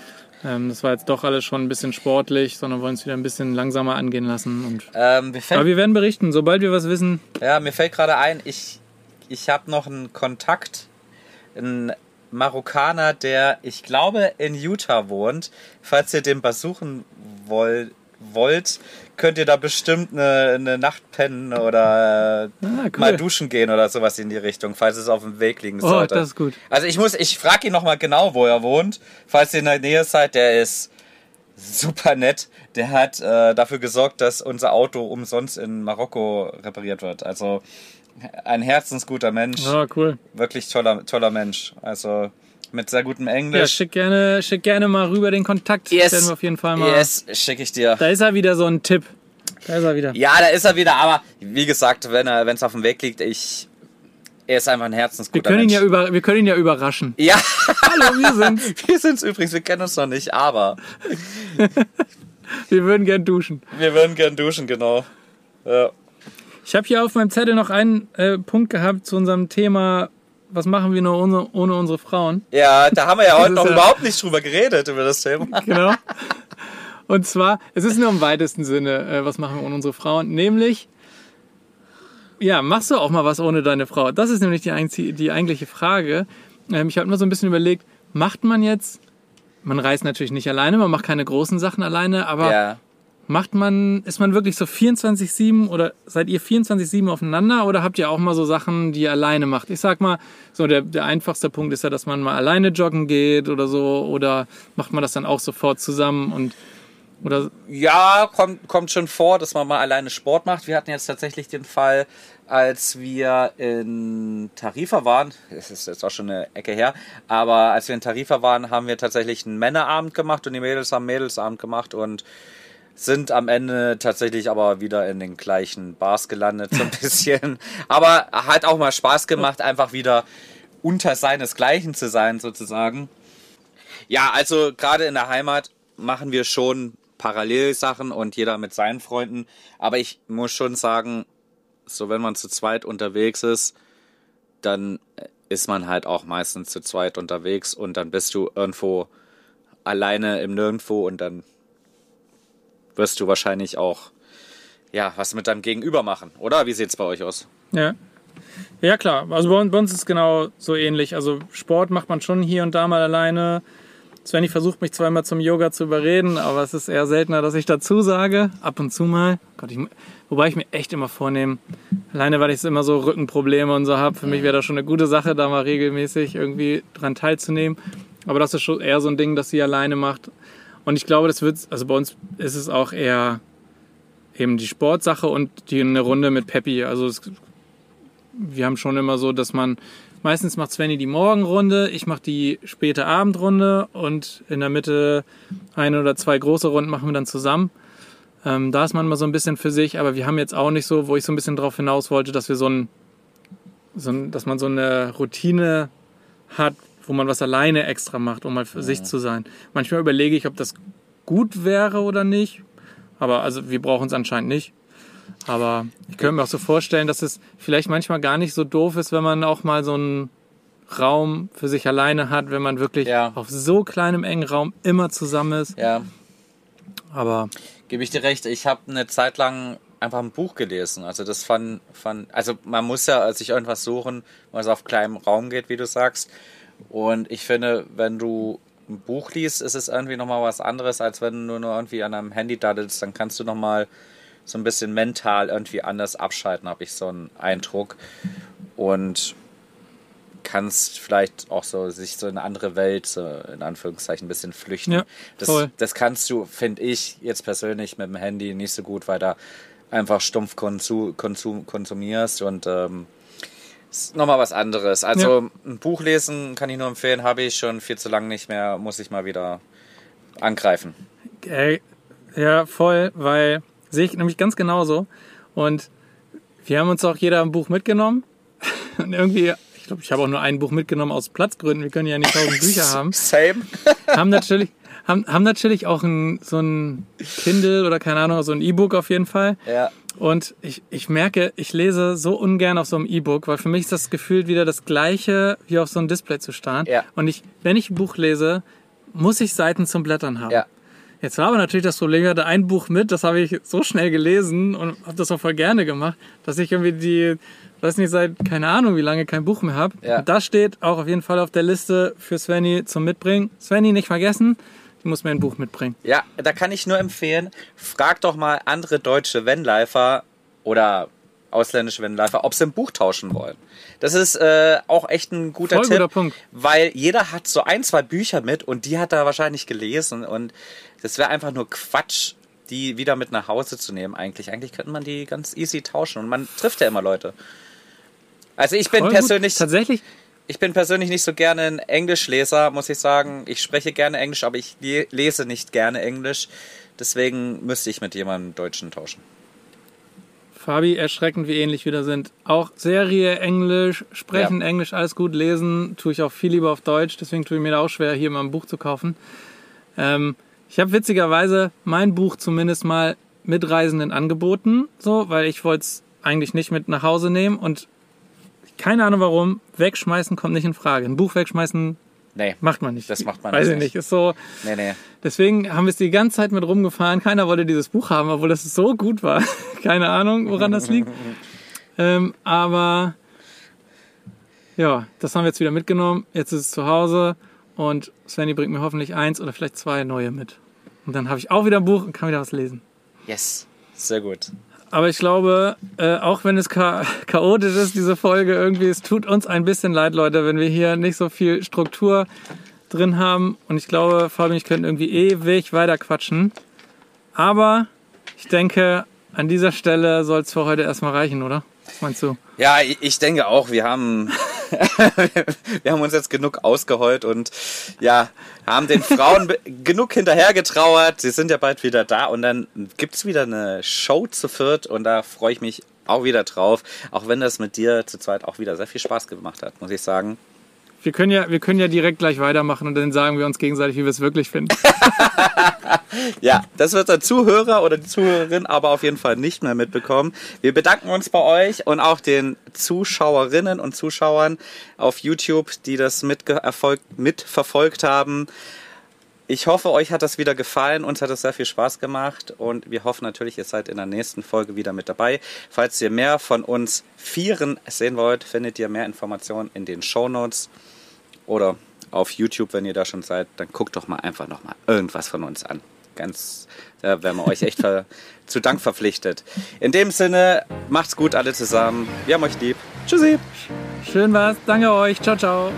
A: Ähm, das war jetzt doch alles schon ein bisschen sportlich, sondern wollen es wieder ein bisschen langsamer angehen lassen. Und
B: Ähm, mir
A: aber wir werden berichten, sobald wir was wissen.
B: ja, mir fällt gerade ein, ich, ich habe noch einen Kontakt, einen Marokkaner, der, ich glaube, in Utah wohnt. Falls ihr den besuchen wollt, wollt, könnt ihr da bestimmt eine, eine Nacht pennen oder äh,
A: Ah, cool.
B: mal duschen gehen oder sowas in die Richtung, falls es auf dem Weg liegen
A: Oh,
B: sollte.
A: das ist gut.
B: Also ich muss, ich frage ihn nochmal genau, wo er wohnt. Falls ihr in der Nähe seid, der ist super nett. Der hat äh, dafür gesorgt, dass unser Auto umsonst in Marokko repariert wird. Also ein herzensguter Mensch,
A: Oh, cool.
B: wirklich toller, toller Mensch. Also mit sehr gutem
A: Ja,
B: Englisch.
A: schick gerne, schick gerne mal rüber den Kontakt.
B: Yes.
A: Werden wir auf jeden Fall mal.
B: yes, schicke ich dir.
A: Da ist er wieder so ein Tipp. Da ist er wieder.
B: Ja, da ist er wieder, aber wie gesagt, wenn er, wenn es auf dem Weg liegt, ich, er ist einfach ein
A: Wir
B: herzensguter
A: können, ihn
B: Mensch.
A: ja über, wir können ihn ja überraschen.
B: ja,
A: Hallo, wir sind's.
B: wir sind's übrigens, wir kennen uns noch nicht, aber
A: Wir würden gern duschen.
B: wir würden gern duschen, genau. Ja.
A: Ich habe hier auf meinem Zettel noch einen äh, Punkt gehabt zu unserem Thema, was machen wir nur ohne, ohne unsere Frauen?
B: Ja, da haben wir ja heute noch
A: ja-
B: überhaupt nicht drüber geredet, über das Thema.
A: Genau. Und zwar, es ist nur im weitesten Sinne, äh, was machen wir ohne unsere Frauen? Nämlich, ja, machst du auch mal was ohne deine Frau? Das ist nämlich die, die eigentliche Frage. Ähm, ich habe immer so ein bisschen überlegt, macht man jetzt, man reist natürlich nicht alleine, man macht keine großen Sachen alleine, aber
B: Ja.
A: Macht man, ist man wirklich so 24-7 oder seid ihr 24-7 aufeinander oder habt ihr auch mal so Sachen, die ihr alleine macht? Ich sag mal, so der, der einfachste Punkt ist ja, dass man mal alleine joggen geht oder so oder macht man das dann auch sofort zusammen und oder
B: Ja, kommt, kommt schon vor, dass man mal alleine Sport macht. Wir hatten jetzt tatsächlich den Fall, als wir in Tarifa waren, es ist jetzt auch schon eine Ecke her, aber als wir in Tarifa waren, haben wir tatsächlich einen Männerabend gemacht und die Mädels haben Mädelsabend gemacht und sind am Ende tatsächlich aber wieder in den gleichen Bars gelandet, so ein bisschen. aber hat auch mal Spaß gemacht, einfach wieder unter seinesgleichen zu sein, sozusagen. Ja, also gerade in der Heimat machen wir schon Parallelsachen und jeder mit seinen Freunden. Aber ich muss schon sagen, so wenn man zu zweit unterwegs ist, dann ist man halt auch meistens zu zweit unterwegs und dann bist du irgendwo alleine im Nirgendwo und dann wirst du wahrscheinlich auch ja was mit deinem Gegenüber machen, oder? Wie sieht's bei euch aus?
A: ja. Ja klar, also bei uns, bei uns ist es genau so ähnlich. Also Sport macht man schon hier und da mal alleine. Svenny versucht mich zweimal zum Yoga zu überreden, aber es ist eher seltener, dass ich dazu sage. Ab und zu mal. Gott, ich, wobei ich mir echt immer vornehme, alleine weil ich immer so Rückenprobleme und so habe. Für mich wäre das schon eine gute Sache, da mal regelmäßig irgendwie dran teilzunehmen. Aber das ist schon eher so ein Ding, das sie alleine macht. Und ich glaube, das wird, also bei uns ist es auch eher eben die Sportsache und die eine Runde mit Peppi. Also es, wir haben schon immer so, dass man meistens macht Svenny die Morgenrunde, ich mache die späte Abendrunde und in der Mitte eine oder zwei große Runden machen wir dann zusammen. Ähm, da ist man mal so ein bisschen für sich, aber wir haben jetzt auch nicht so, wo ich so ein bisschen drauf hinaus wollte, dass wir so ein, so ein dass man so eine Routine hat, wo man was alleine extra macht, um mal für sich zu sein. Manchmal überlege ich, ob das gut wäre oder nicht, aber also wir brauchen es anscheinend nicht. Aber ich könnte mir auch so vorstellen, dass es vielleicht manchmal gar nicht so doof ist, wenn man auch mal so einen Raum für sich alleine hat, wenn man wirklich
B: Ja.
A: auf so kleinem engen Raum immer zusammen ist.
B: Ja,
A: Aber
B: gebe ich dir recht. Ich habe eine Zeit lang einfach ein Buch gelesen. Also das fand, fand also man muss ja sich irgendwas suchen, was auf kleinem Raum geht, wie du sagst. Und ich finde, wenn du ein Buch liest, ist es irgendwie nochmal was anderes, als wenn du nur irgendwie an einem Handy daddelst. Dann kannst du nochmal so ein bisschen mental irgendwie anders abschalten, habe ich so einen Eindruck. Und kannst vielleicht auch so sich so in eine andere Welt, so in Anführungszeichen, ein bisschen flüchten.
A: Ja,
B: das, das kannst du, finde ich, jetzt persönlich mit dem Handy nicht so gut, weil da einfach stumpf Konsum, konsumierst und ähm, ist nochmal was anderes. Also ein Buch lesen kann ich nur empfehlen, habe ich schon viel zu lange nicht mehr, muss ich mal wieder angreifen.
A: Ja, voll, weil sehe ich nämlich ganz genauso. Und wir haben uns auch jeder ein Buch mitgenommen. Und irgendwie, ich glaube, ich habe auch nur ein Buch mitgenommen aus Platzgründen. Wir können ja nicht tausend Bücher haben.
B: Same.
A: Haben natürlich, haben, haben natürlich auch ein, so ein Kindle oder keine Ahnung, so ein E-Book auf jeden Fall.
B: Ja.
A: Und ich, ich merke, ich lese so ungern auf so einem E-Book, weil für mich ist das gefühlt wieder das gleiche, wie auf so einem Display zu starren.
B: Ja.
A: Und ich, wenn ich ein Buch lese, muss ich Seiten zum Blättern haben.
B: Ja.
A: Jetzt war aber natürlich das Problem, ich hatte ein Buch mit, das habe ich so schnell gelesen und habe das auch voll gerne gemacht, dass ich irgendwie die, weiß nicht, seit keine Ahnung wie lange kein Buch mehr habe.
B: Ja.
A: Und das steht auch auf jeden Fall auf der Liste für Svenny zum Mitbringen. Svenny nicht vergessen, du musst mir ein Buch mitbringen.
B: Ja, da kann ich nur empfehlen, frag doch mal andere deutsche Vanlifer oder ausländische Vanlifer, ob sie ein Buch tauschen wollen. Das ist äh, auch echt ein guter
A: Voll
B: Tipp,
A: guter Punkt.
B: weil jeder hat so ein, zwei Bücher mit und die hat er wahrscheinlich gelesen und das wäre einfach nur Quatsch, die wieder mit nach Hause zu nehmen eigentlich. Eigentlich könnte man die ganz easy tauschen und man trifft ja immer Leute. Also ich bin
A: Voll
B: persönlich
A: Gut. Tatsächlich,
B: ich bin persönlich nicht so gerne ein Englischleser, muss ich sagen. Ich spreche gerne Englisch, aber ich le- lese nicht gerne Englisch. Deswegen müsste ich mit jemandem Deutschen tauschen.
A: Fabi, erschreckend, wie ähnlich wir da sind. Auch Serie Englisch, sprechen
B: Ja.
A: Englisch, alles gut, lesen tue ich auch viel lieber auf Deutsch. Deswegen tue ich mir da auch schwer, hier mal ein Buch zu kaufen. Ähm, ich habe witzigerweise mein Buch zumindest mal Mitreisenden angeboten, so, weil ich wollte es eigentlich nicht mit nach Hause nehmen und keine Ahnung warum, wegschmeißen kommt nicht in Frage. Ein Buch wegschmeißen
B: Nee,
A: macht man nicht.
B: Das macht man
A: Weiß ich
B: nicht.
A: nicht. Ist so,
B: nee, nee.
A: Deswegen haben wir es die ganze Zeit mit rumgefahren. Keiner wollte dieses Buch haben, obwohl das so gut war. Keine Ahnung, woran das liegt. Ähm, aber ja, das haben wir jetzt wieder mitgenommen. Jetzt ist es zu Hause und Svenny bringt mir hoffentlich eins oder vielleicht zwei neue mit. Und dann habe ich auch wieder ein Buch und kann wieder was lesen.
B: Yes. Sehr gut.
A: Aber ich glaube, äh, auch wenn es cha chaotisch ist, diese Folge irgendwie, es tut uns ein bisschen leid, Leute, wenn wir hier nicht so viel Struktur drin haben. Und ich glaube, Fabian, ich könnte irgendwie ewig weiter quatschen. Aber ich denke, an dieser Stelle soll es für heute erstmal reichen, oder? Was meinst du?
B: Ja, ich- ich denke auch, wir haben, wir haben uns jetzt genug ausgeheult und ja, haben den Frauen genug hinterhergetrauert. Sie sind ja bald wieder da und dann gibt's wieder eine Show zu viert und da freue ich mich auch wieder drauf. Auch wenn das mit dir zu zweit auch wieder sehr viel Spaß gemacht hat, muss ich sagen.
A: Wir können ja, wir können ja direkt gleich weitermachen und dann sagen wir uns gegenseitig, wie wir es wirklich finden.
B: Ja, das wird der Zuhörer oder die Zuhörerin aber auf jeden Fall nicht mehr mitbekommen. Wir bedanken uns bei euch und auch den Zuschauerinnen und Zuschauern auf YouTube, die das mitverfolgt haben. Ich hoffe, euch hat das wieder gefallen. Uns hat es sehr viel Spaß gemacht und wir hoffen natürlich, ihr seid in der nächsten Folge wieder mit dabei. Falls ihr mehr von uns Vieren sehen wollt, findet ihr mehr Informationen in den Show Notes oder auf YouTube, wenn ihr da schon seid, dann guckt doch mal einfach noch mal irgendwas von uns an. Ganz, da wären wir euch echt zu Dank verpflichtet. In dem Sinne, macht's gut alle zusammen. Wir haben euch lieb. Tschüssi.
A: Schön war's. Danke euch. Ciao, ciao.